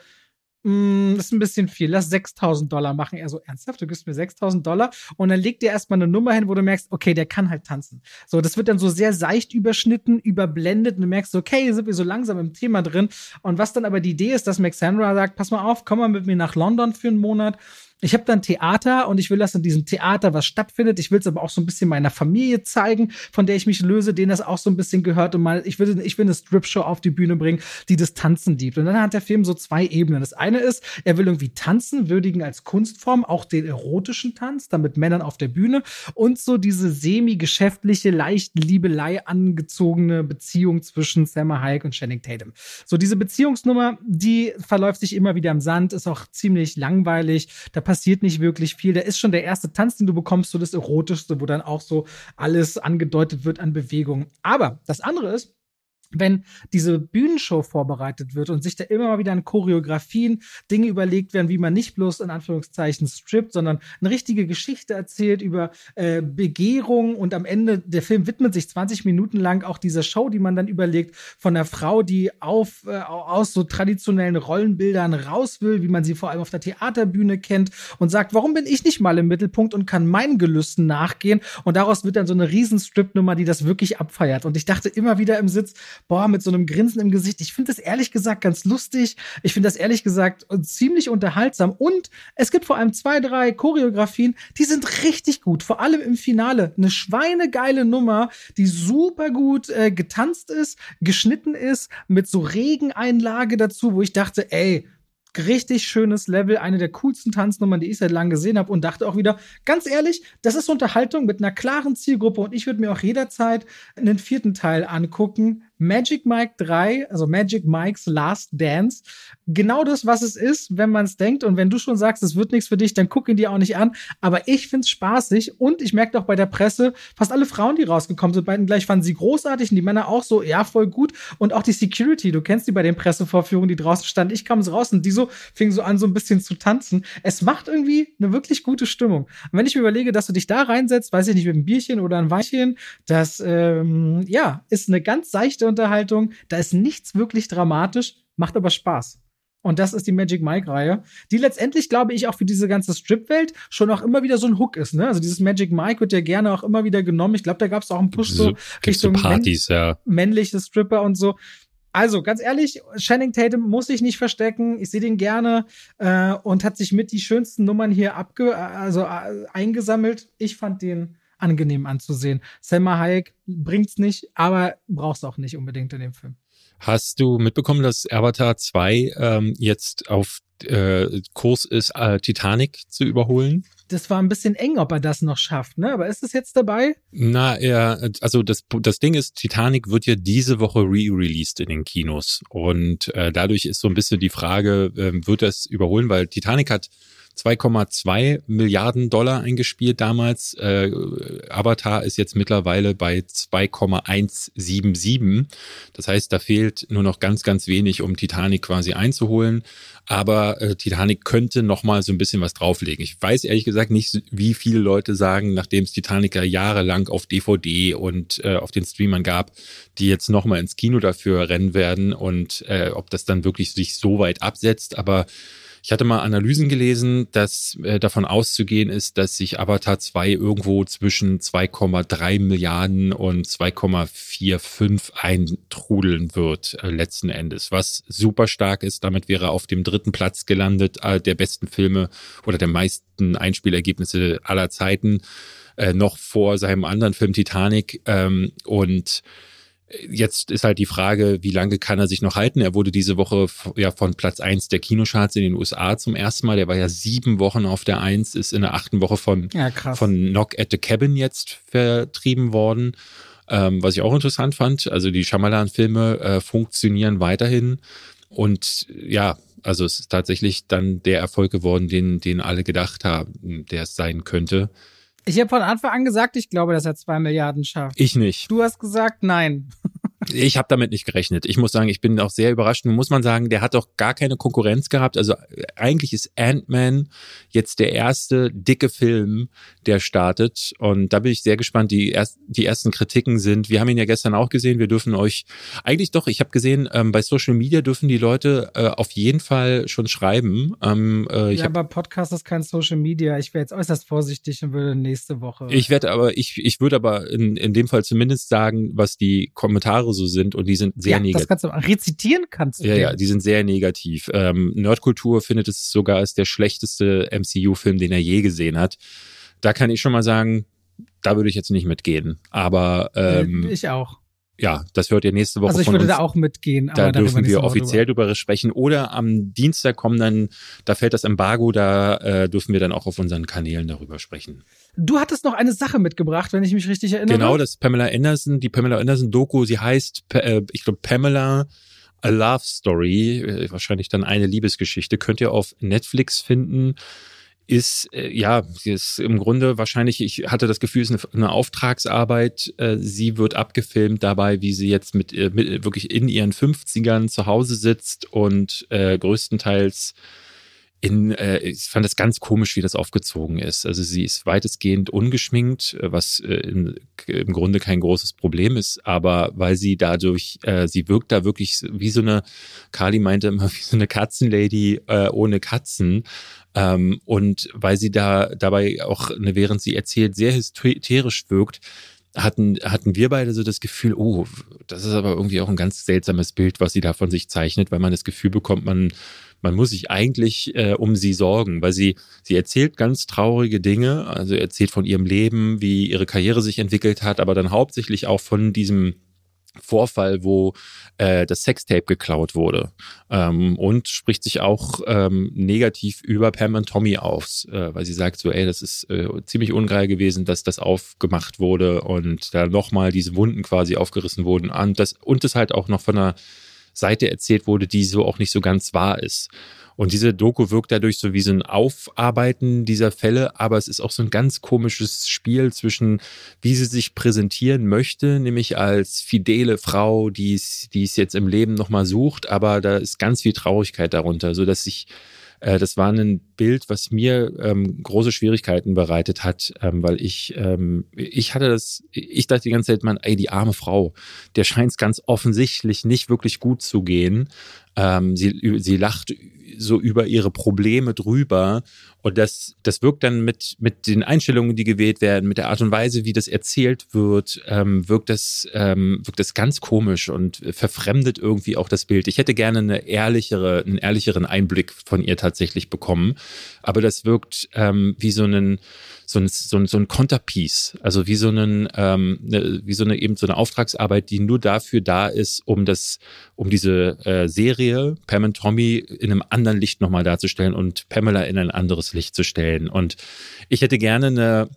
das ist ein bisschen viel, lass 6000 Dollar machen. Er so, ernsthaft, du gibst mir 6000 Dollar und dann legt dir erstmal eine Nummer hin, wo du merkst, okay, der kann halt tanzen. So, das wird dann so sehr seicht überschnitten, überblendet und du merkst, okay, sind wir so langsam im Thema drin. Und was dann aber die Idee ist, dass Max Sandra sagt, pass mal auf, komm mal mit mir nach London für einen Monat ich habe dann Theater und ich will, dass in diesem Theater was stattfindet. Ich will es aber auch so ein bisschen meiner Familie zeigen, von der ich mich löse, denen das auch so ein bisschen gehört. Und mal, ich will, ich will eine Strip-Show auf die Bühne bringen, die das Tanzen liebt. Und dann hat der Film so zwei Ebenen. Das eine ist, er will irgendwie tanzen, würdigen als Kunstform, auch den erotischen Tanz, dann mit Männern auf der Bühne und so diese semi-geschäftliche, leicht Liebelei angezogene Beziehung zwischen Selma Hayek und Channing Tatum. So diese Beziehungsnummer, die verläuft sich immer wieder im Sand, ist auch ziemlich langweilig. Da passiert nicht wirklich viel. Der ist schon der erste Tanz, den du bekommst, so das Erotischste, wo dann auch so alles angedeutet wird an Bewegung. Aber das andere ist, wenn diese Bühnenshow vorbereitet wird und sich da immer mal wieder an Choreografien Dinge überlegt werden, wie man nicht bloß in Anführungszeichen strippt, sondern eine richtige Geschichte erzählt über äh, Begehrung und am Ende der Film widmet sich 20 Minuten lang auch dieser Show, die man dann überlegt von einer Frau, die auf äh, aus so traditionellen Rollenbildern raus will, wie man sie vor allem auf der Theaterbühne kennt und sagt, warum bin ich nicht mal im Mittelpunkt und kann meinen Gelüsten nachgehen? Und daraus wird dann so eine riesen Strip-Nummer, die das wirklich abfeiert. Und ich dachte immer wieder im Sitz, boah, mit so einem Grinsen im Gesicht. Ich finde das ehrlich gesagt ganz lustig. Ich finde das ehrlich gesagt ziemlich unterhaltsam. Und es gibt vor allem zwei, drei Choreografien, die sind richtig gut. Vor allem im Finale. Eine schweinegeile Nummer, die super gut äh, getanzt ist, geschnitten ist, mit so Regeneinlage dazu, wo ich dachte, ey, richtig schönes Level, eine der coolsten Tanznummern, die ich seit langem gesehen habe und dachte auch wieder, ganz ehrlich, das ist Unterhaltung mit einer klaren Zielgruppe und ich würde mir auch jederzeit einen vierten Teil angucken, Magic Mike 3, also Magic Mike's Last Dance, genau das, was es ist, wenn man es denkt. Und wenn du schon sagst, es wird nichts für dich, dann guck ihn dir auch nicht an. Aber ich find's spaßig und ich merke auch bei der Presse, fast alle Frauen, die rausgekommen sind, beiden gleich fanden sie großartig und die Männer auch so, ja, voll gut. Und auch die Security, du kennst die bei den Pressevorführungen, die draußen stand. Ich kam so raus und die so fing so an, so ein bisschen zu tanzen. Es macht irgendwie eine wirklich gute Stimmung. Und wenn ich mir überlege, dass du dich da reinsetzt, weiß ich nicht, mit einem Bierchen oder ein Weinchen, das, ähm, ja, ist eine ganz seichte Unterhaltung. Da ist nichts wirklich dramatisch, macht aber Spaß. Und das ist die Magic Mike-Reihe, die letztendlich, glaube ich, auch für diese ganze Strip-Welt schon auch immer wieder so ein Hook ist. Ne? Also dieses Magic Mike wird ja gerne auch immer wieder genommen. Ich glaube, da gab es auch einen Push so, so Richtung Partys, männ ja. männliche Stripper und so. Also, ganz ehrlich, Channing Tatum muss sich nicht verstecken. Ich sehe den gerne äh, und hat sich mit die schönsten Nummern hier abge also äh, eingesammelt. Ich fand den angenehm anzusehen. Selma Hayek bringt's nicht, aber brauchst auch nicht unbedingt in dem Film. Hast du mitbekommen, dass Avatar 2 ähm, jetzt auf äh, Kurs ist, äh, Titanic zu überholen? Das war ein bisschen eng, ob er das noch schafft, ne? Aber ist es jetzt dabei? Na, ja, also das, das Ding ist, Titanic wird ja diese Woche re-released in den Kinos. Und äh, dadurch ist so ein bisschen die Frage, äh, wird das überholen? Weil Titanic hat 2,2 Milliarden Dollar eingespielt damals. Äh, Avatar ist jetzt mittlerweile bei 2,177. Das heißt, da fehlt nur noch ganz, ganz wenig, um Titanic quasi einzuholen. Aber äh, Titanic könnte noch mal so ein bisschen was drauflegen. Ich weiß ehrlich gesagt nicht, wie viele Leute sagen, nachdem es Titanic ja jahrelang auf DVD und äh, auf den Streamern gab, die jetzt noch mal ins Kino dafür rennen werden und äh, ob das dann wirklich sich so weit absetzt. Aber ich hatte mal Analysen gelesen, dass äh, davon auszugehen ist, dass sich Avatar 2 irgendwo zwischen 2,3 Milliarden und 2,45 eintrudeln wird äh, letzten Endes, was super stark ist. Damit wäre auf dem dritten Platz gelandet äh, der besten Filme oder der meisten Einspielergebnisse aller Zeiten, äh, noch vor seinem anderen Film Titanic. Ähm, und Jetzt ist halt die Frage, wie lange kann er sich noch halten? Er wurde diese Woche ja von Platz eins der Kinocharts in den USA zum ersten Mal. Der war ja sieben Wochen auf der Eins, ist in der achten Woche von, ja, von Knock at the Cabin jetzt vertrieben worden. Ähm, was ich auch interessant fand. Also die Shyamalan-Filme äh, funktionieren weiterhin. Und ja, also es ist tatsächlich dann der Erfolg geworden, den, den alle gedacht haben, der es sein könnte. Ich habe von Anfang an gesagt, ich glaube, dass er zwei Milliarden schafft. Ich nicht. Du hast gesagt, nein. Ich habe damit nicht gerechnet. Ich muss sagen, ich bin auch sehr überrascht. Nun muss man sagen, der hat doch gar keine Konkurrenz gehabt. Also äh, eigentlich ist Ant-Man jetzt der erste dicke Film, der startet. Und da bin ich sehr gespannt. Die, erst, die ersten Kritiken sind, wir haben ihn ja gestern auch gesehen, wir dürfen euch, eigentlich doch, ich habe gesehen, ähm, bei Social Media dürfen die Leute äh, auf jeden Fall schon schreiben. Ähm, äh, ja, aber Podcast ist kein Social Media. Ich wäre jetzt äußerst vorsichtig und würde nächste Woche. Ich werde aber, ich, ich würde aber in, in dem Fall zumindest sagen, was die Kommentare Kommentare so sind und die sind sehr ja, negativ. Das kannst du rezitieren kannst du. Ja, ja, die sind sehr negativ. Ähm, Nerdkultur findet es sogar als der schlechteste MCU-Film, den er je gesehen hat. Da kann ich schon mal sagen, da würde ich jetzt nicht mitgehen. Aber ähm, ich auch ja, das hört ihr nächste Woche. Also ich würde da auch mitgehen. da dürfen wir offiziell drüber. drüber sprechen. Oder am Dienstag kommen dann, da fällt das Embargo, da äh, dürfen wir dann auch auf unseren Kanälen darüber sprechen. Du hattest noch eine Sache mitgebracht, wenn ich mich richtig erinnere. Genau, das Pamela Anderson, die Pamela Anderson Doku, sie heißt, äh, ich glaube, Pamela A Love Story, äh, wahrscheinlich dann eine Liebesgeschichte, könnt ihr auf Netflix finden ist, äh, ja, ist im Grunde wahrscheinlich, ich hatte das Gefühl, es ist eine, eine Auftragsarbeit. Sie wird abgefilmt dabei, wie sie jetzt mit, mit wirklich in ihren 50ern zu Hause sitzt und äh, größtenteils in, äh, ich fand das ganz komisch, wie das aufgezogen ist. Also sie ist weitestgehend ungeschminkt, was äh, in, im Grunde kein großes Problem ist, aber weil sie dadurch, äh, sie wirkt da wirklich wie so eine, Kali meinte immer, wie so eine Katzenlady äh, ohne Katzen. Ähm, und weil sie da dabei auch, ne, während sie erzählt, sehr hysterisch wirkt, hatten, hatten wir beide so das Gefühl, oh, das ist aber irgendwie auch ein ganz seltsames Bild, was sie da von sich zeichnet, weil man das Gefühl bekommt, man man muss sich eigentlich äh, um sie sorgen, weil sie, sie erzählt ganz traurige Dinge, also erzählt von ihrem Leben, wie ihre Karriere sich entwickelt hat, aber dann hauptsächlich auch von diesem Vorfall, wo äh, das Sextape geklaut wurde. Ähm, und spricht sich auch ähm, negativ über Pam und Tommy aus, äh, weil sie sagt so, ey, das ist äh, ziemlich ungeil gewesen, dass das aufgemacht wurde und da nochmal diese Wunden quasi aufgerissen wurden. Und das und das halt auch noch von einer Seite erzählt wurde, die so auch nicht so ganz wahr ist. Und diese Doku wirkt dadurch so wie so ein Aufarbeiten dieser Fälle, aber es ist auch so ein ganz komisches Spiel zwischen, wie sie sich präsentieren möchte, nämlich als fidele Frau, die es, die es jetzt im Leben nochmal sucht, aber da ist ganz viel Traurigkeit darunter, so dass sich äh, das war ein Bild, was mir ähm, große Schwierigkeiten bereitet hat, ähm, weil ich, ähm, ich hatte das, ich dachte die ganze Zeit, man, ey, die arme Frau, der scheint es ganz offensichtlich nicht wirklich gut zu gehen. Ähm, sie, sie lacht so über ihre Probleme drüber. Und das, das wirkt dann mit, mit den Einstellungen, die gewählt werden, mit der Art und Weise, wie das erzählt wird, ähm, wirkt, das, ähm, wirkt das ganz komisch und verfremdet irgendwie auch das Bild. Ich hätte gerne eine ehrlichere, einen ehrlicheren Einblick von ihr tatsächlich bekommen. Aber das wirkt ähm, wie so ein, so ein, so ein, so ein Konterpiece, also wie so einen, ähm, ne, wie so eine eben so eine Auftragsarbeit, die nur dafür da ist, um das, um diese äh, Serie Pam und Tommy in einem anderen Licht nochmal darzustellen und Pamela in ein anderes Licht zu stellen. Und ich hätte gerne eine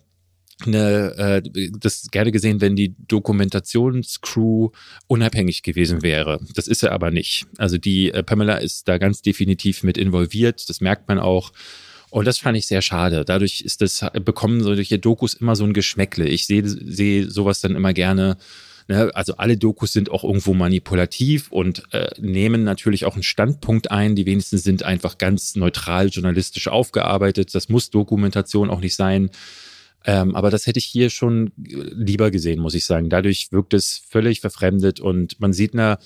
eine, äh, das gerne gesehen, wenn die Dokumentationscrew unabhängig gewesen wäre. Das ist er aber nicht. Also die äh, Pamela ist da ganz definitiv mit involviert. Das merkt man auch. Und das fand ich sehr schade. Dadurch ist das, bekommen solche Dokus immer so ein Geschmäckle. Ich sehe, sehe sowas dann immer gerne. Ne? Also alle Dokus sind auch irgendwo manipulativ und äh, nehmen natürlich auch einen Standpunkt ein. Die wenigsten sind einfach ganz neutral journalistisch aufgearbeitet. Das muss Dokumentation auch nicht sein. Ähm, aber das hätte ich hier schon lieber gesehen, muss ich sagen. Dadurch wirkt es völlig verfremdet und man sieht einer,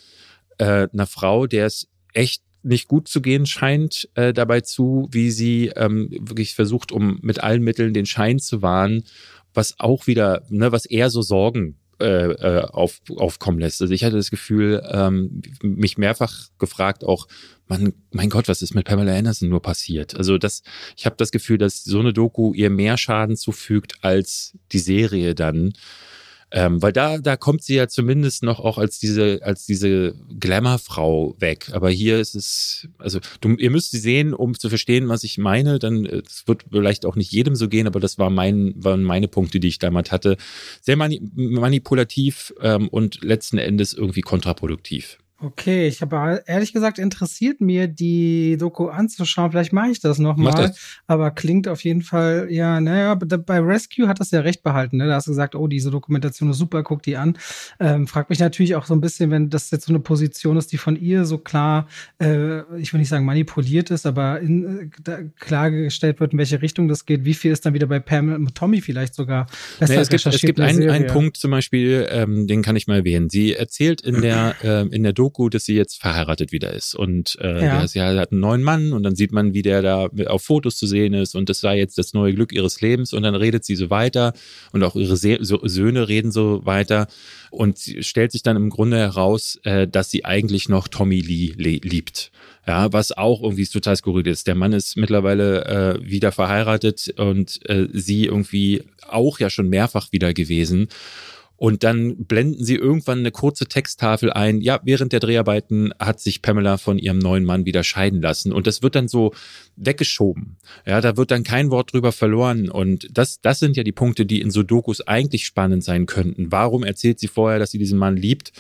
äh, einer Frau, der es echt nicht gut zu gehen scheint äh, dabei zu, wie sie ähm, wirklich versucht, um mit allen Mitteln den Schein zu wahren, was auch wieder, ne, was eher so Sorgen äh, äh, auf, aufkommen lässt. Also ich hatte das Gefühl, ähm, mich mehrfach gefragt, auch, man, mein Gott, was ist mit Pamela Anderson nur passiert? Also das, ich habe das Gefühl, dass so eine Doku ihr mehr Schaden zufügt als die Serie dann. Ähm, weil da, da kommt sie ja zumindest noch auch als diese, als diese Glamour-Frau weg. Aber hier ist es, also du, ihr müsst sie sehen, um zu verstehen, was ich meine. Dann, es wird vielleicht auch nicht jedem so gehen, aber das war mein, waren meine Punkte, die ich damals hatte. Sehr mani manipulativ ähm, und letzten Endes irgendwie kontraproduktiv. Okay, ich habe ehrlich gesagt interessiert mir die Doku anzuschauen. Vielleicht mache ich das nochmal. Aber klingt auf jeden Fall, ja, naja, bei Rescue hat das ja recht behalten. Ne? Da hast du gesagt, oh, diese Dokumentation ist super, guck die an. Ähm, frag mich natürlich auch so ein bisschen, wenn das jetzt so eine Position ist, die von ihr so klar, äh, ich will nicht sagen manipuliert ist, aber in, äh, klargestellt wird, in welche Richtung das geht. Wie viel ist dann wieder bei Pam und Tommy vielleicht sogar besser naja, es gibt, es gibt einen, einen Punkt zum Beispiel, ähm, den kann ich mal erwähnen. Sie erzählt in der, äh, in der Doku, Doku, dass sie jetzt verheiratet wieder ist. Und äh, ja. sie hat einen neuen Mann und dann sieht man, wie der da auf Fotos zu sehen ist und das sei jetzt das neue Glück ihres Lebens und dann redet sie so weiter und auch ihre Söhne reden so weiter und sie stellt sich dann im Grunde heraus, äh, dass sie eigentlich noch Tommy Lee liebt. Ja, was auch irgendwie total skurril ist. Der Mann ist mittlerweile äh, wieder verheiratet und äh, sie irgendwie auch ja schon mehrfach wieder gewesen. Und dann blenden sie irgendwann eine kurze Texttafel ein. Ja, während der Dreharbeiten hat sich Pamela von ihrem neuen Mann wieder scheiden lassen. Und das wird dann so weggeschoben. Ja, da wird dann kein Wort drüber verloren. Und das, das sind ja die Punkte, die in so Dokus eigentlich spannend sein könnten. Warum erzählt sie vorher, dass sie diesen Mann liebt,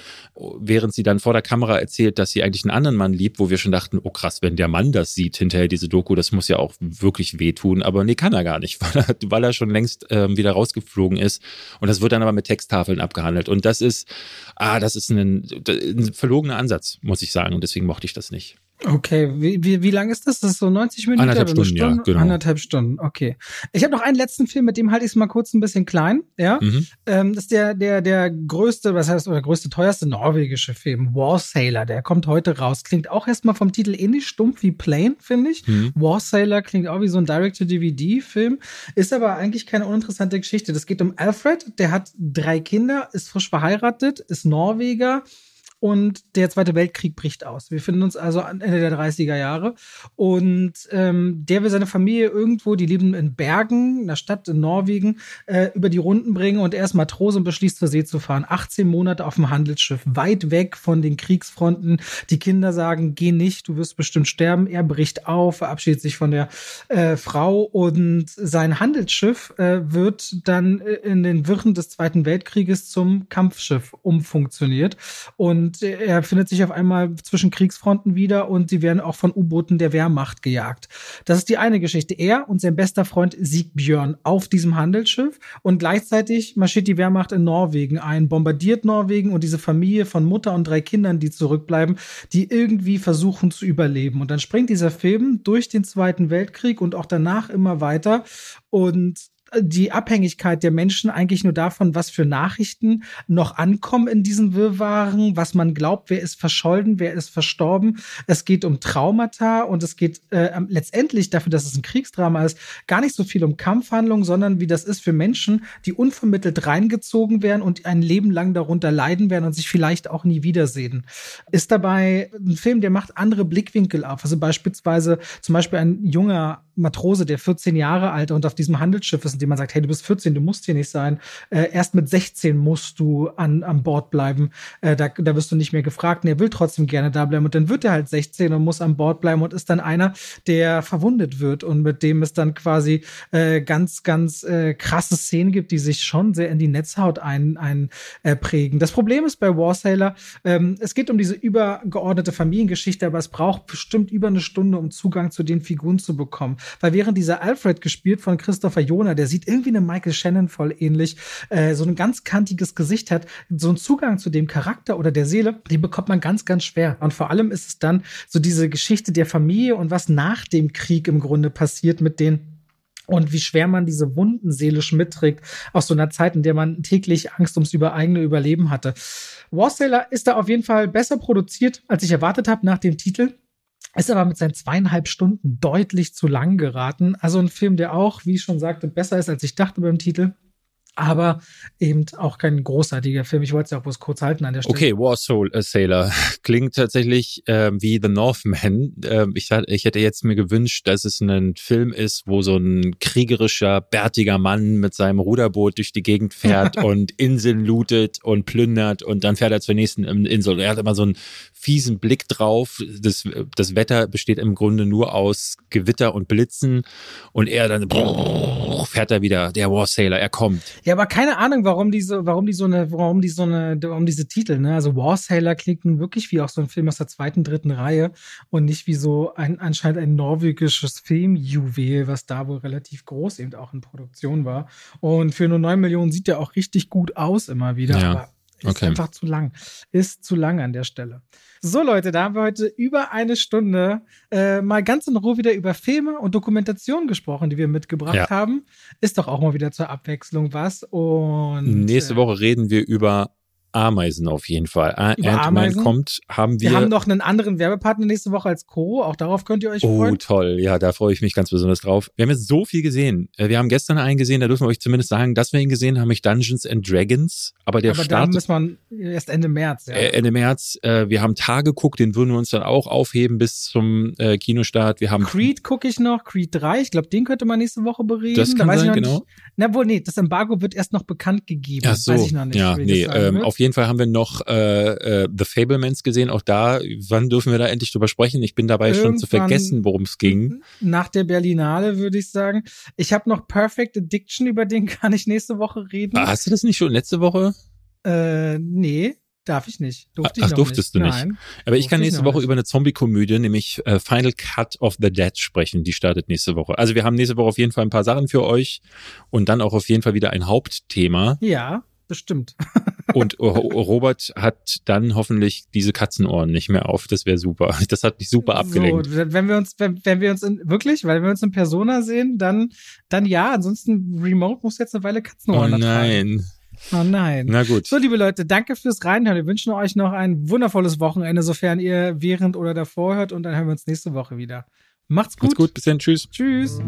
während sie dann vor der Kamera erzählt, dass sie eigentlich einen anderen Mann liebt, wo wir schon dachten, oh krass, wenn der Mann das sieht, hinterher diese Doku, das muss ja auch wirklich wehtun. Aber nee, kann er gar nicht, weil er, weil er schon längst ähm, wieder rausgeflogen ist. Und das wird dann aber mit Texttafeln Tafeln abgehandelt. Und das ist, ah, das ist ein, ein verlogener Ansatz, muss ich sagen. Und deswegen mochte ich das nicht. Okay, wie, wie, wie lang ist das? Das ist so 90 Minuten? Anderthalb Stunden, Stunde? ja, genau. Anderthalb Stunden, okay. Ich habe noch einen letzten Film, mit dem halte ich es mal kurz ein bisschen klein, ja. Mhm. Ähm, das ist der, der, der größte, was heißt, oder größte, teuerste norwegische Film, War Sailor, der kommt heute raus. Klingt auch erstmal vom Titel ähnlich stumpf wie Plane, finde ich. Mhm. War Sailor klingt auch wie so ein Direct-to-DVD-Film, ist aber eigentlich keine uninteressante Geschichte. Das geht um Alfred, der hat drei Kinder, ist frisch verheiratet, ist Norweger, und der Zweite Weltkrieg bricht aus. Wir finden uns also Ende der 30er Jahre und ähm, der will seine Familie irgendwo, die leben in Bergen, einer Stadt in Norwegen, äh, über die Runden bringen und er ist Matrose und beschließt zur See zu fahren. 18 Monate auf dem Handelsschiff, weit weg von den Kriegsfronten. Die Kinder sagen, geh nicht, du wirst bestimmt sterben. Er bricht auf, verabschiedet sich von der äh, Frau und sein Handelsschiff äh, wird dann äh, in den Wirren des Zweiten Weltkrieges zum Kampfschiff umfunktioniert und und er findet sich auf einmal zwischen Kriegsfronten wieder und sie werden auch von U-Booten der Wehrmacht gejagt. Das ist die eine Geschichte. Er und sein bester Freund Siegbjörn auf diesem Handelsschiff und gleichzeitig marschiert die Wehrmacht in Norwegen ein, bombardiert Norwegen und diese Familie von Mutter und drei Kindern, die zurückbleiben, die irgendwie versuchen zu überleben. Und dann springt dieser Film durch den Zweiten Weltkrieg und auch danach immer weiter und die Abhängigkeit der Menschen eigentlich nur davon, was für Nachrichten noch ankommen in diesen Wirrwarren, was man glaubt, wer ist verschollen, wer ist verstorben. Es geht um Traumata und es geht äh, letztendlich dafür, dass es ein Kriegsdrama ist, gar nicht so viel um Kampfhandlungen, sondern wie das ist für Menschen, die unvermittelt reingezogen werden und ein Leben lang darunter leiden werden und sich vielleicht auch nie wiedersehen. Ist dabei ein Film, der macht andere Blickwinkel auf. Also beispielsweise zum Beispiel ein junger Matrose, der 14 Jahre alt und auf diesem Handelsschiff ist, in dem man sagt, hey, du bist 14, du musst hier nicht sein. Äh, erst mit 16 musst du an, an Bord bleiben. Äh, da, da wirst du nicht mehr gefragt. Und er will trotzdem gerne da bleiben. Und dann wird er halt 16 und muss an Bord bleiben und ist dann einer, der verwundet wird und mit dem es dann quasi äh, ganz, ganz äh, krasse Szenen gibt, die sich schon sehr in die Netzhaut ein, ein äh. Das Problem ist bei Warsailor, ähm, es geht um diese übergeordnete Familiengeschichte, aber es braucht bestimmt über eine Stunde, um Zugang zu den Figuren zu bekommen weil während dieser Alfred gespielt von Christopher Jona, der sieht irgendwie eine Michael Shannon voll ähnlich, äh, so ein ganz kantiges Gesicht hat, so ein Zugang zu dem Charakter oder der Seele, die bekommt man ganz, ganz schwer. Und vor allem ist es dann so diese Geschichte der Familie und was nach dem Krieg im Grunde passiert mit den und wie schwer man diese Wunden seelisch mitträgt aus so einer Zeit, in der man täglich Angst ums über eigene Überleben hatte. Warsailor ist da auf jeden Fall besser produziert, als ich erwartet habe nach dem Titel. Ist aber mit seinen zweieinhalb Stunden deutlich zu lang geraten. Also ein Film, der auch, wie ich schon sagte, besser ist, als ich dachte beim Titel aber eben auch kein großartiger Film. Ich wollte es ja auch bloß kurz halten an der Stelle. Okay, War Soul äh, Sailor klingt tatsächlich äh, wie The Northman. Äh, ich, ich hätte jetzt mir gewünscht, dass es ein Film ist, wo so ein kriegerischer, bärtiger Mann mit seinem Ruderboot durch die Gegend fährt und Inseln lootet und plündert und dann fährt er zur nächsten Insel. Er hat immer so einen fiesen Blick drauf. Das, das Wetter besteht im Grunde nur aus Gewitter und Blitzen und er dann brrr, fährt er wieder, der War Sailor, er kommt. Ja, aber keine Ahnung, warum diese, warum die so eine, warum die so eine, warum diese Titel, ne? Also War Sailor klingt wirklich wie auch so ein Film aus der zweiten, dritten Reihe und nicht wie so ein anscheinend ein norwegisches Filmjuwel, was da wohl relativ groß eben auch in Produktion war. Und für nur neun Millionen sieht der auch richtig gut aus immer wieder. Ja. Aber ist okay. einfach zu lang. Ist zu lang an der Stelle. So, Leute, da haben wir heute über eine Stunde äh, mal ganz in Ruhe wieder über Filme und Dokumentationen gesprochen, die wir mitgebracht ja. haben. Ist doch auch mal wieder zur Abwechslung was. Und nächste äh, Woche reden wir über Ameisen auf jeden Fall. Ant-Man kommt, haben wir. Wir haben noch einen anderen Werbepartner nächste Woche als Co. Auch darauf könnt ihr euch oh, freuen. Oh, toll. Ja, da freue ich mich ganz besonders drauf. Wir haben jetzt so viel gesehen. Äh, wir haben gestern einen gesehen, da dürfen wir euch zumindest sagen, dass wir ihn gesehen haben, ich Dungeons and Dragons. Aber der Aber. Da muss man erst Ende März, ja. Äh, Ende März. Äh, wir haben Tage geguckt, den würden wir uns dann auch aufheben bis zum Kinostart. Wir haben. Creed gucke ich noch, Creed 3. Ich glaube, den könnte man nächste Woche bereden. Das kann da sein, genau. Nicht. Na wohl, nee, das Embargo wird erst noch bekannt gegeben. Ach so. Weiß ich noch nicht. Ja, nee, ähm, auf jeden Fall haben wir noch äh, äh, The Fablemans gesehen. Auch da, wann dürfen wir da endlich drüber sprechen? Ich bin dabei Irgendwann schon zu vergessen, worum es ging. Nach der Berlinale würde ich sagen. Ich habe noch Perfect Addiction, über den kann ich nächste Woche reden. Ah, hast du das nicht schon letzte Woche? Äh, nee. Darf ich nicht. Durfte ich Ach, durftest nicht. du nicht. Nein, Aber ich kann nächste Woche nicht. über eine Zombie-Komödie, nämlich äh, Final Cut of the Dead sprechen. Die startet nächste Woche. Also wir haben nächste Woche auf jeden Fall ein paar Sachen für euch und dann auch auf jeden Fall wieder ein Hauptthema. Ja bestimmt. Und Robert hat dann hoffentlich diese Katzenohren nicht mehr auf. Das wäre super. Das hat mich super abgelenkt. So, wenn wir uns, wenn, wenn wir uns in, wirklich, weil wenn wir uns in Persona sehen, dann, dann ja. Ansonsten Remote muss jetzt eine Weile Katzenohren Oh nein. Oh nein. Na gut. So, liebe Leute, danke fürs Reinhören. Wir wünschen euch noch ein wundervolles Wochenende, sofern ihr während oder davor hört. Und dann hören wir uns nächste Woche wieder. Macht's gut. Macht's gut. Bis dann. Tschüss. Tschüss.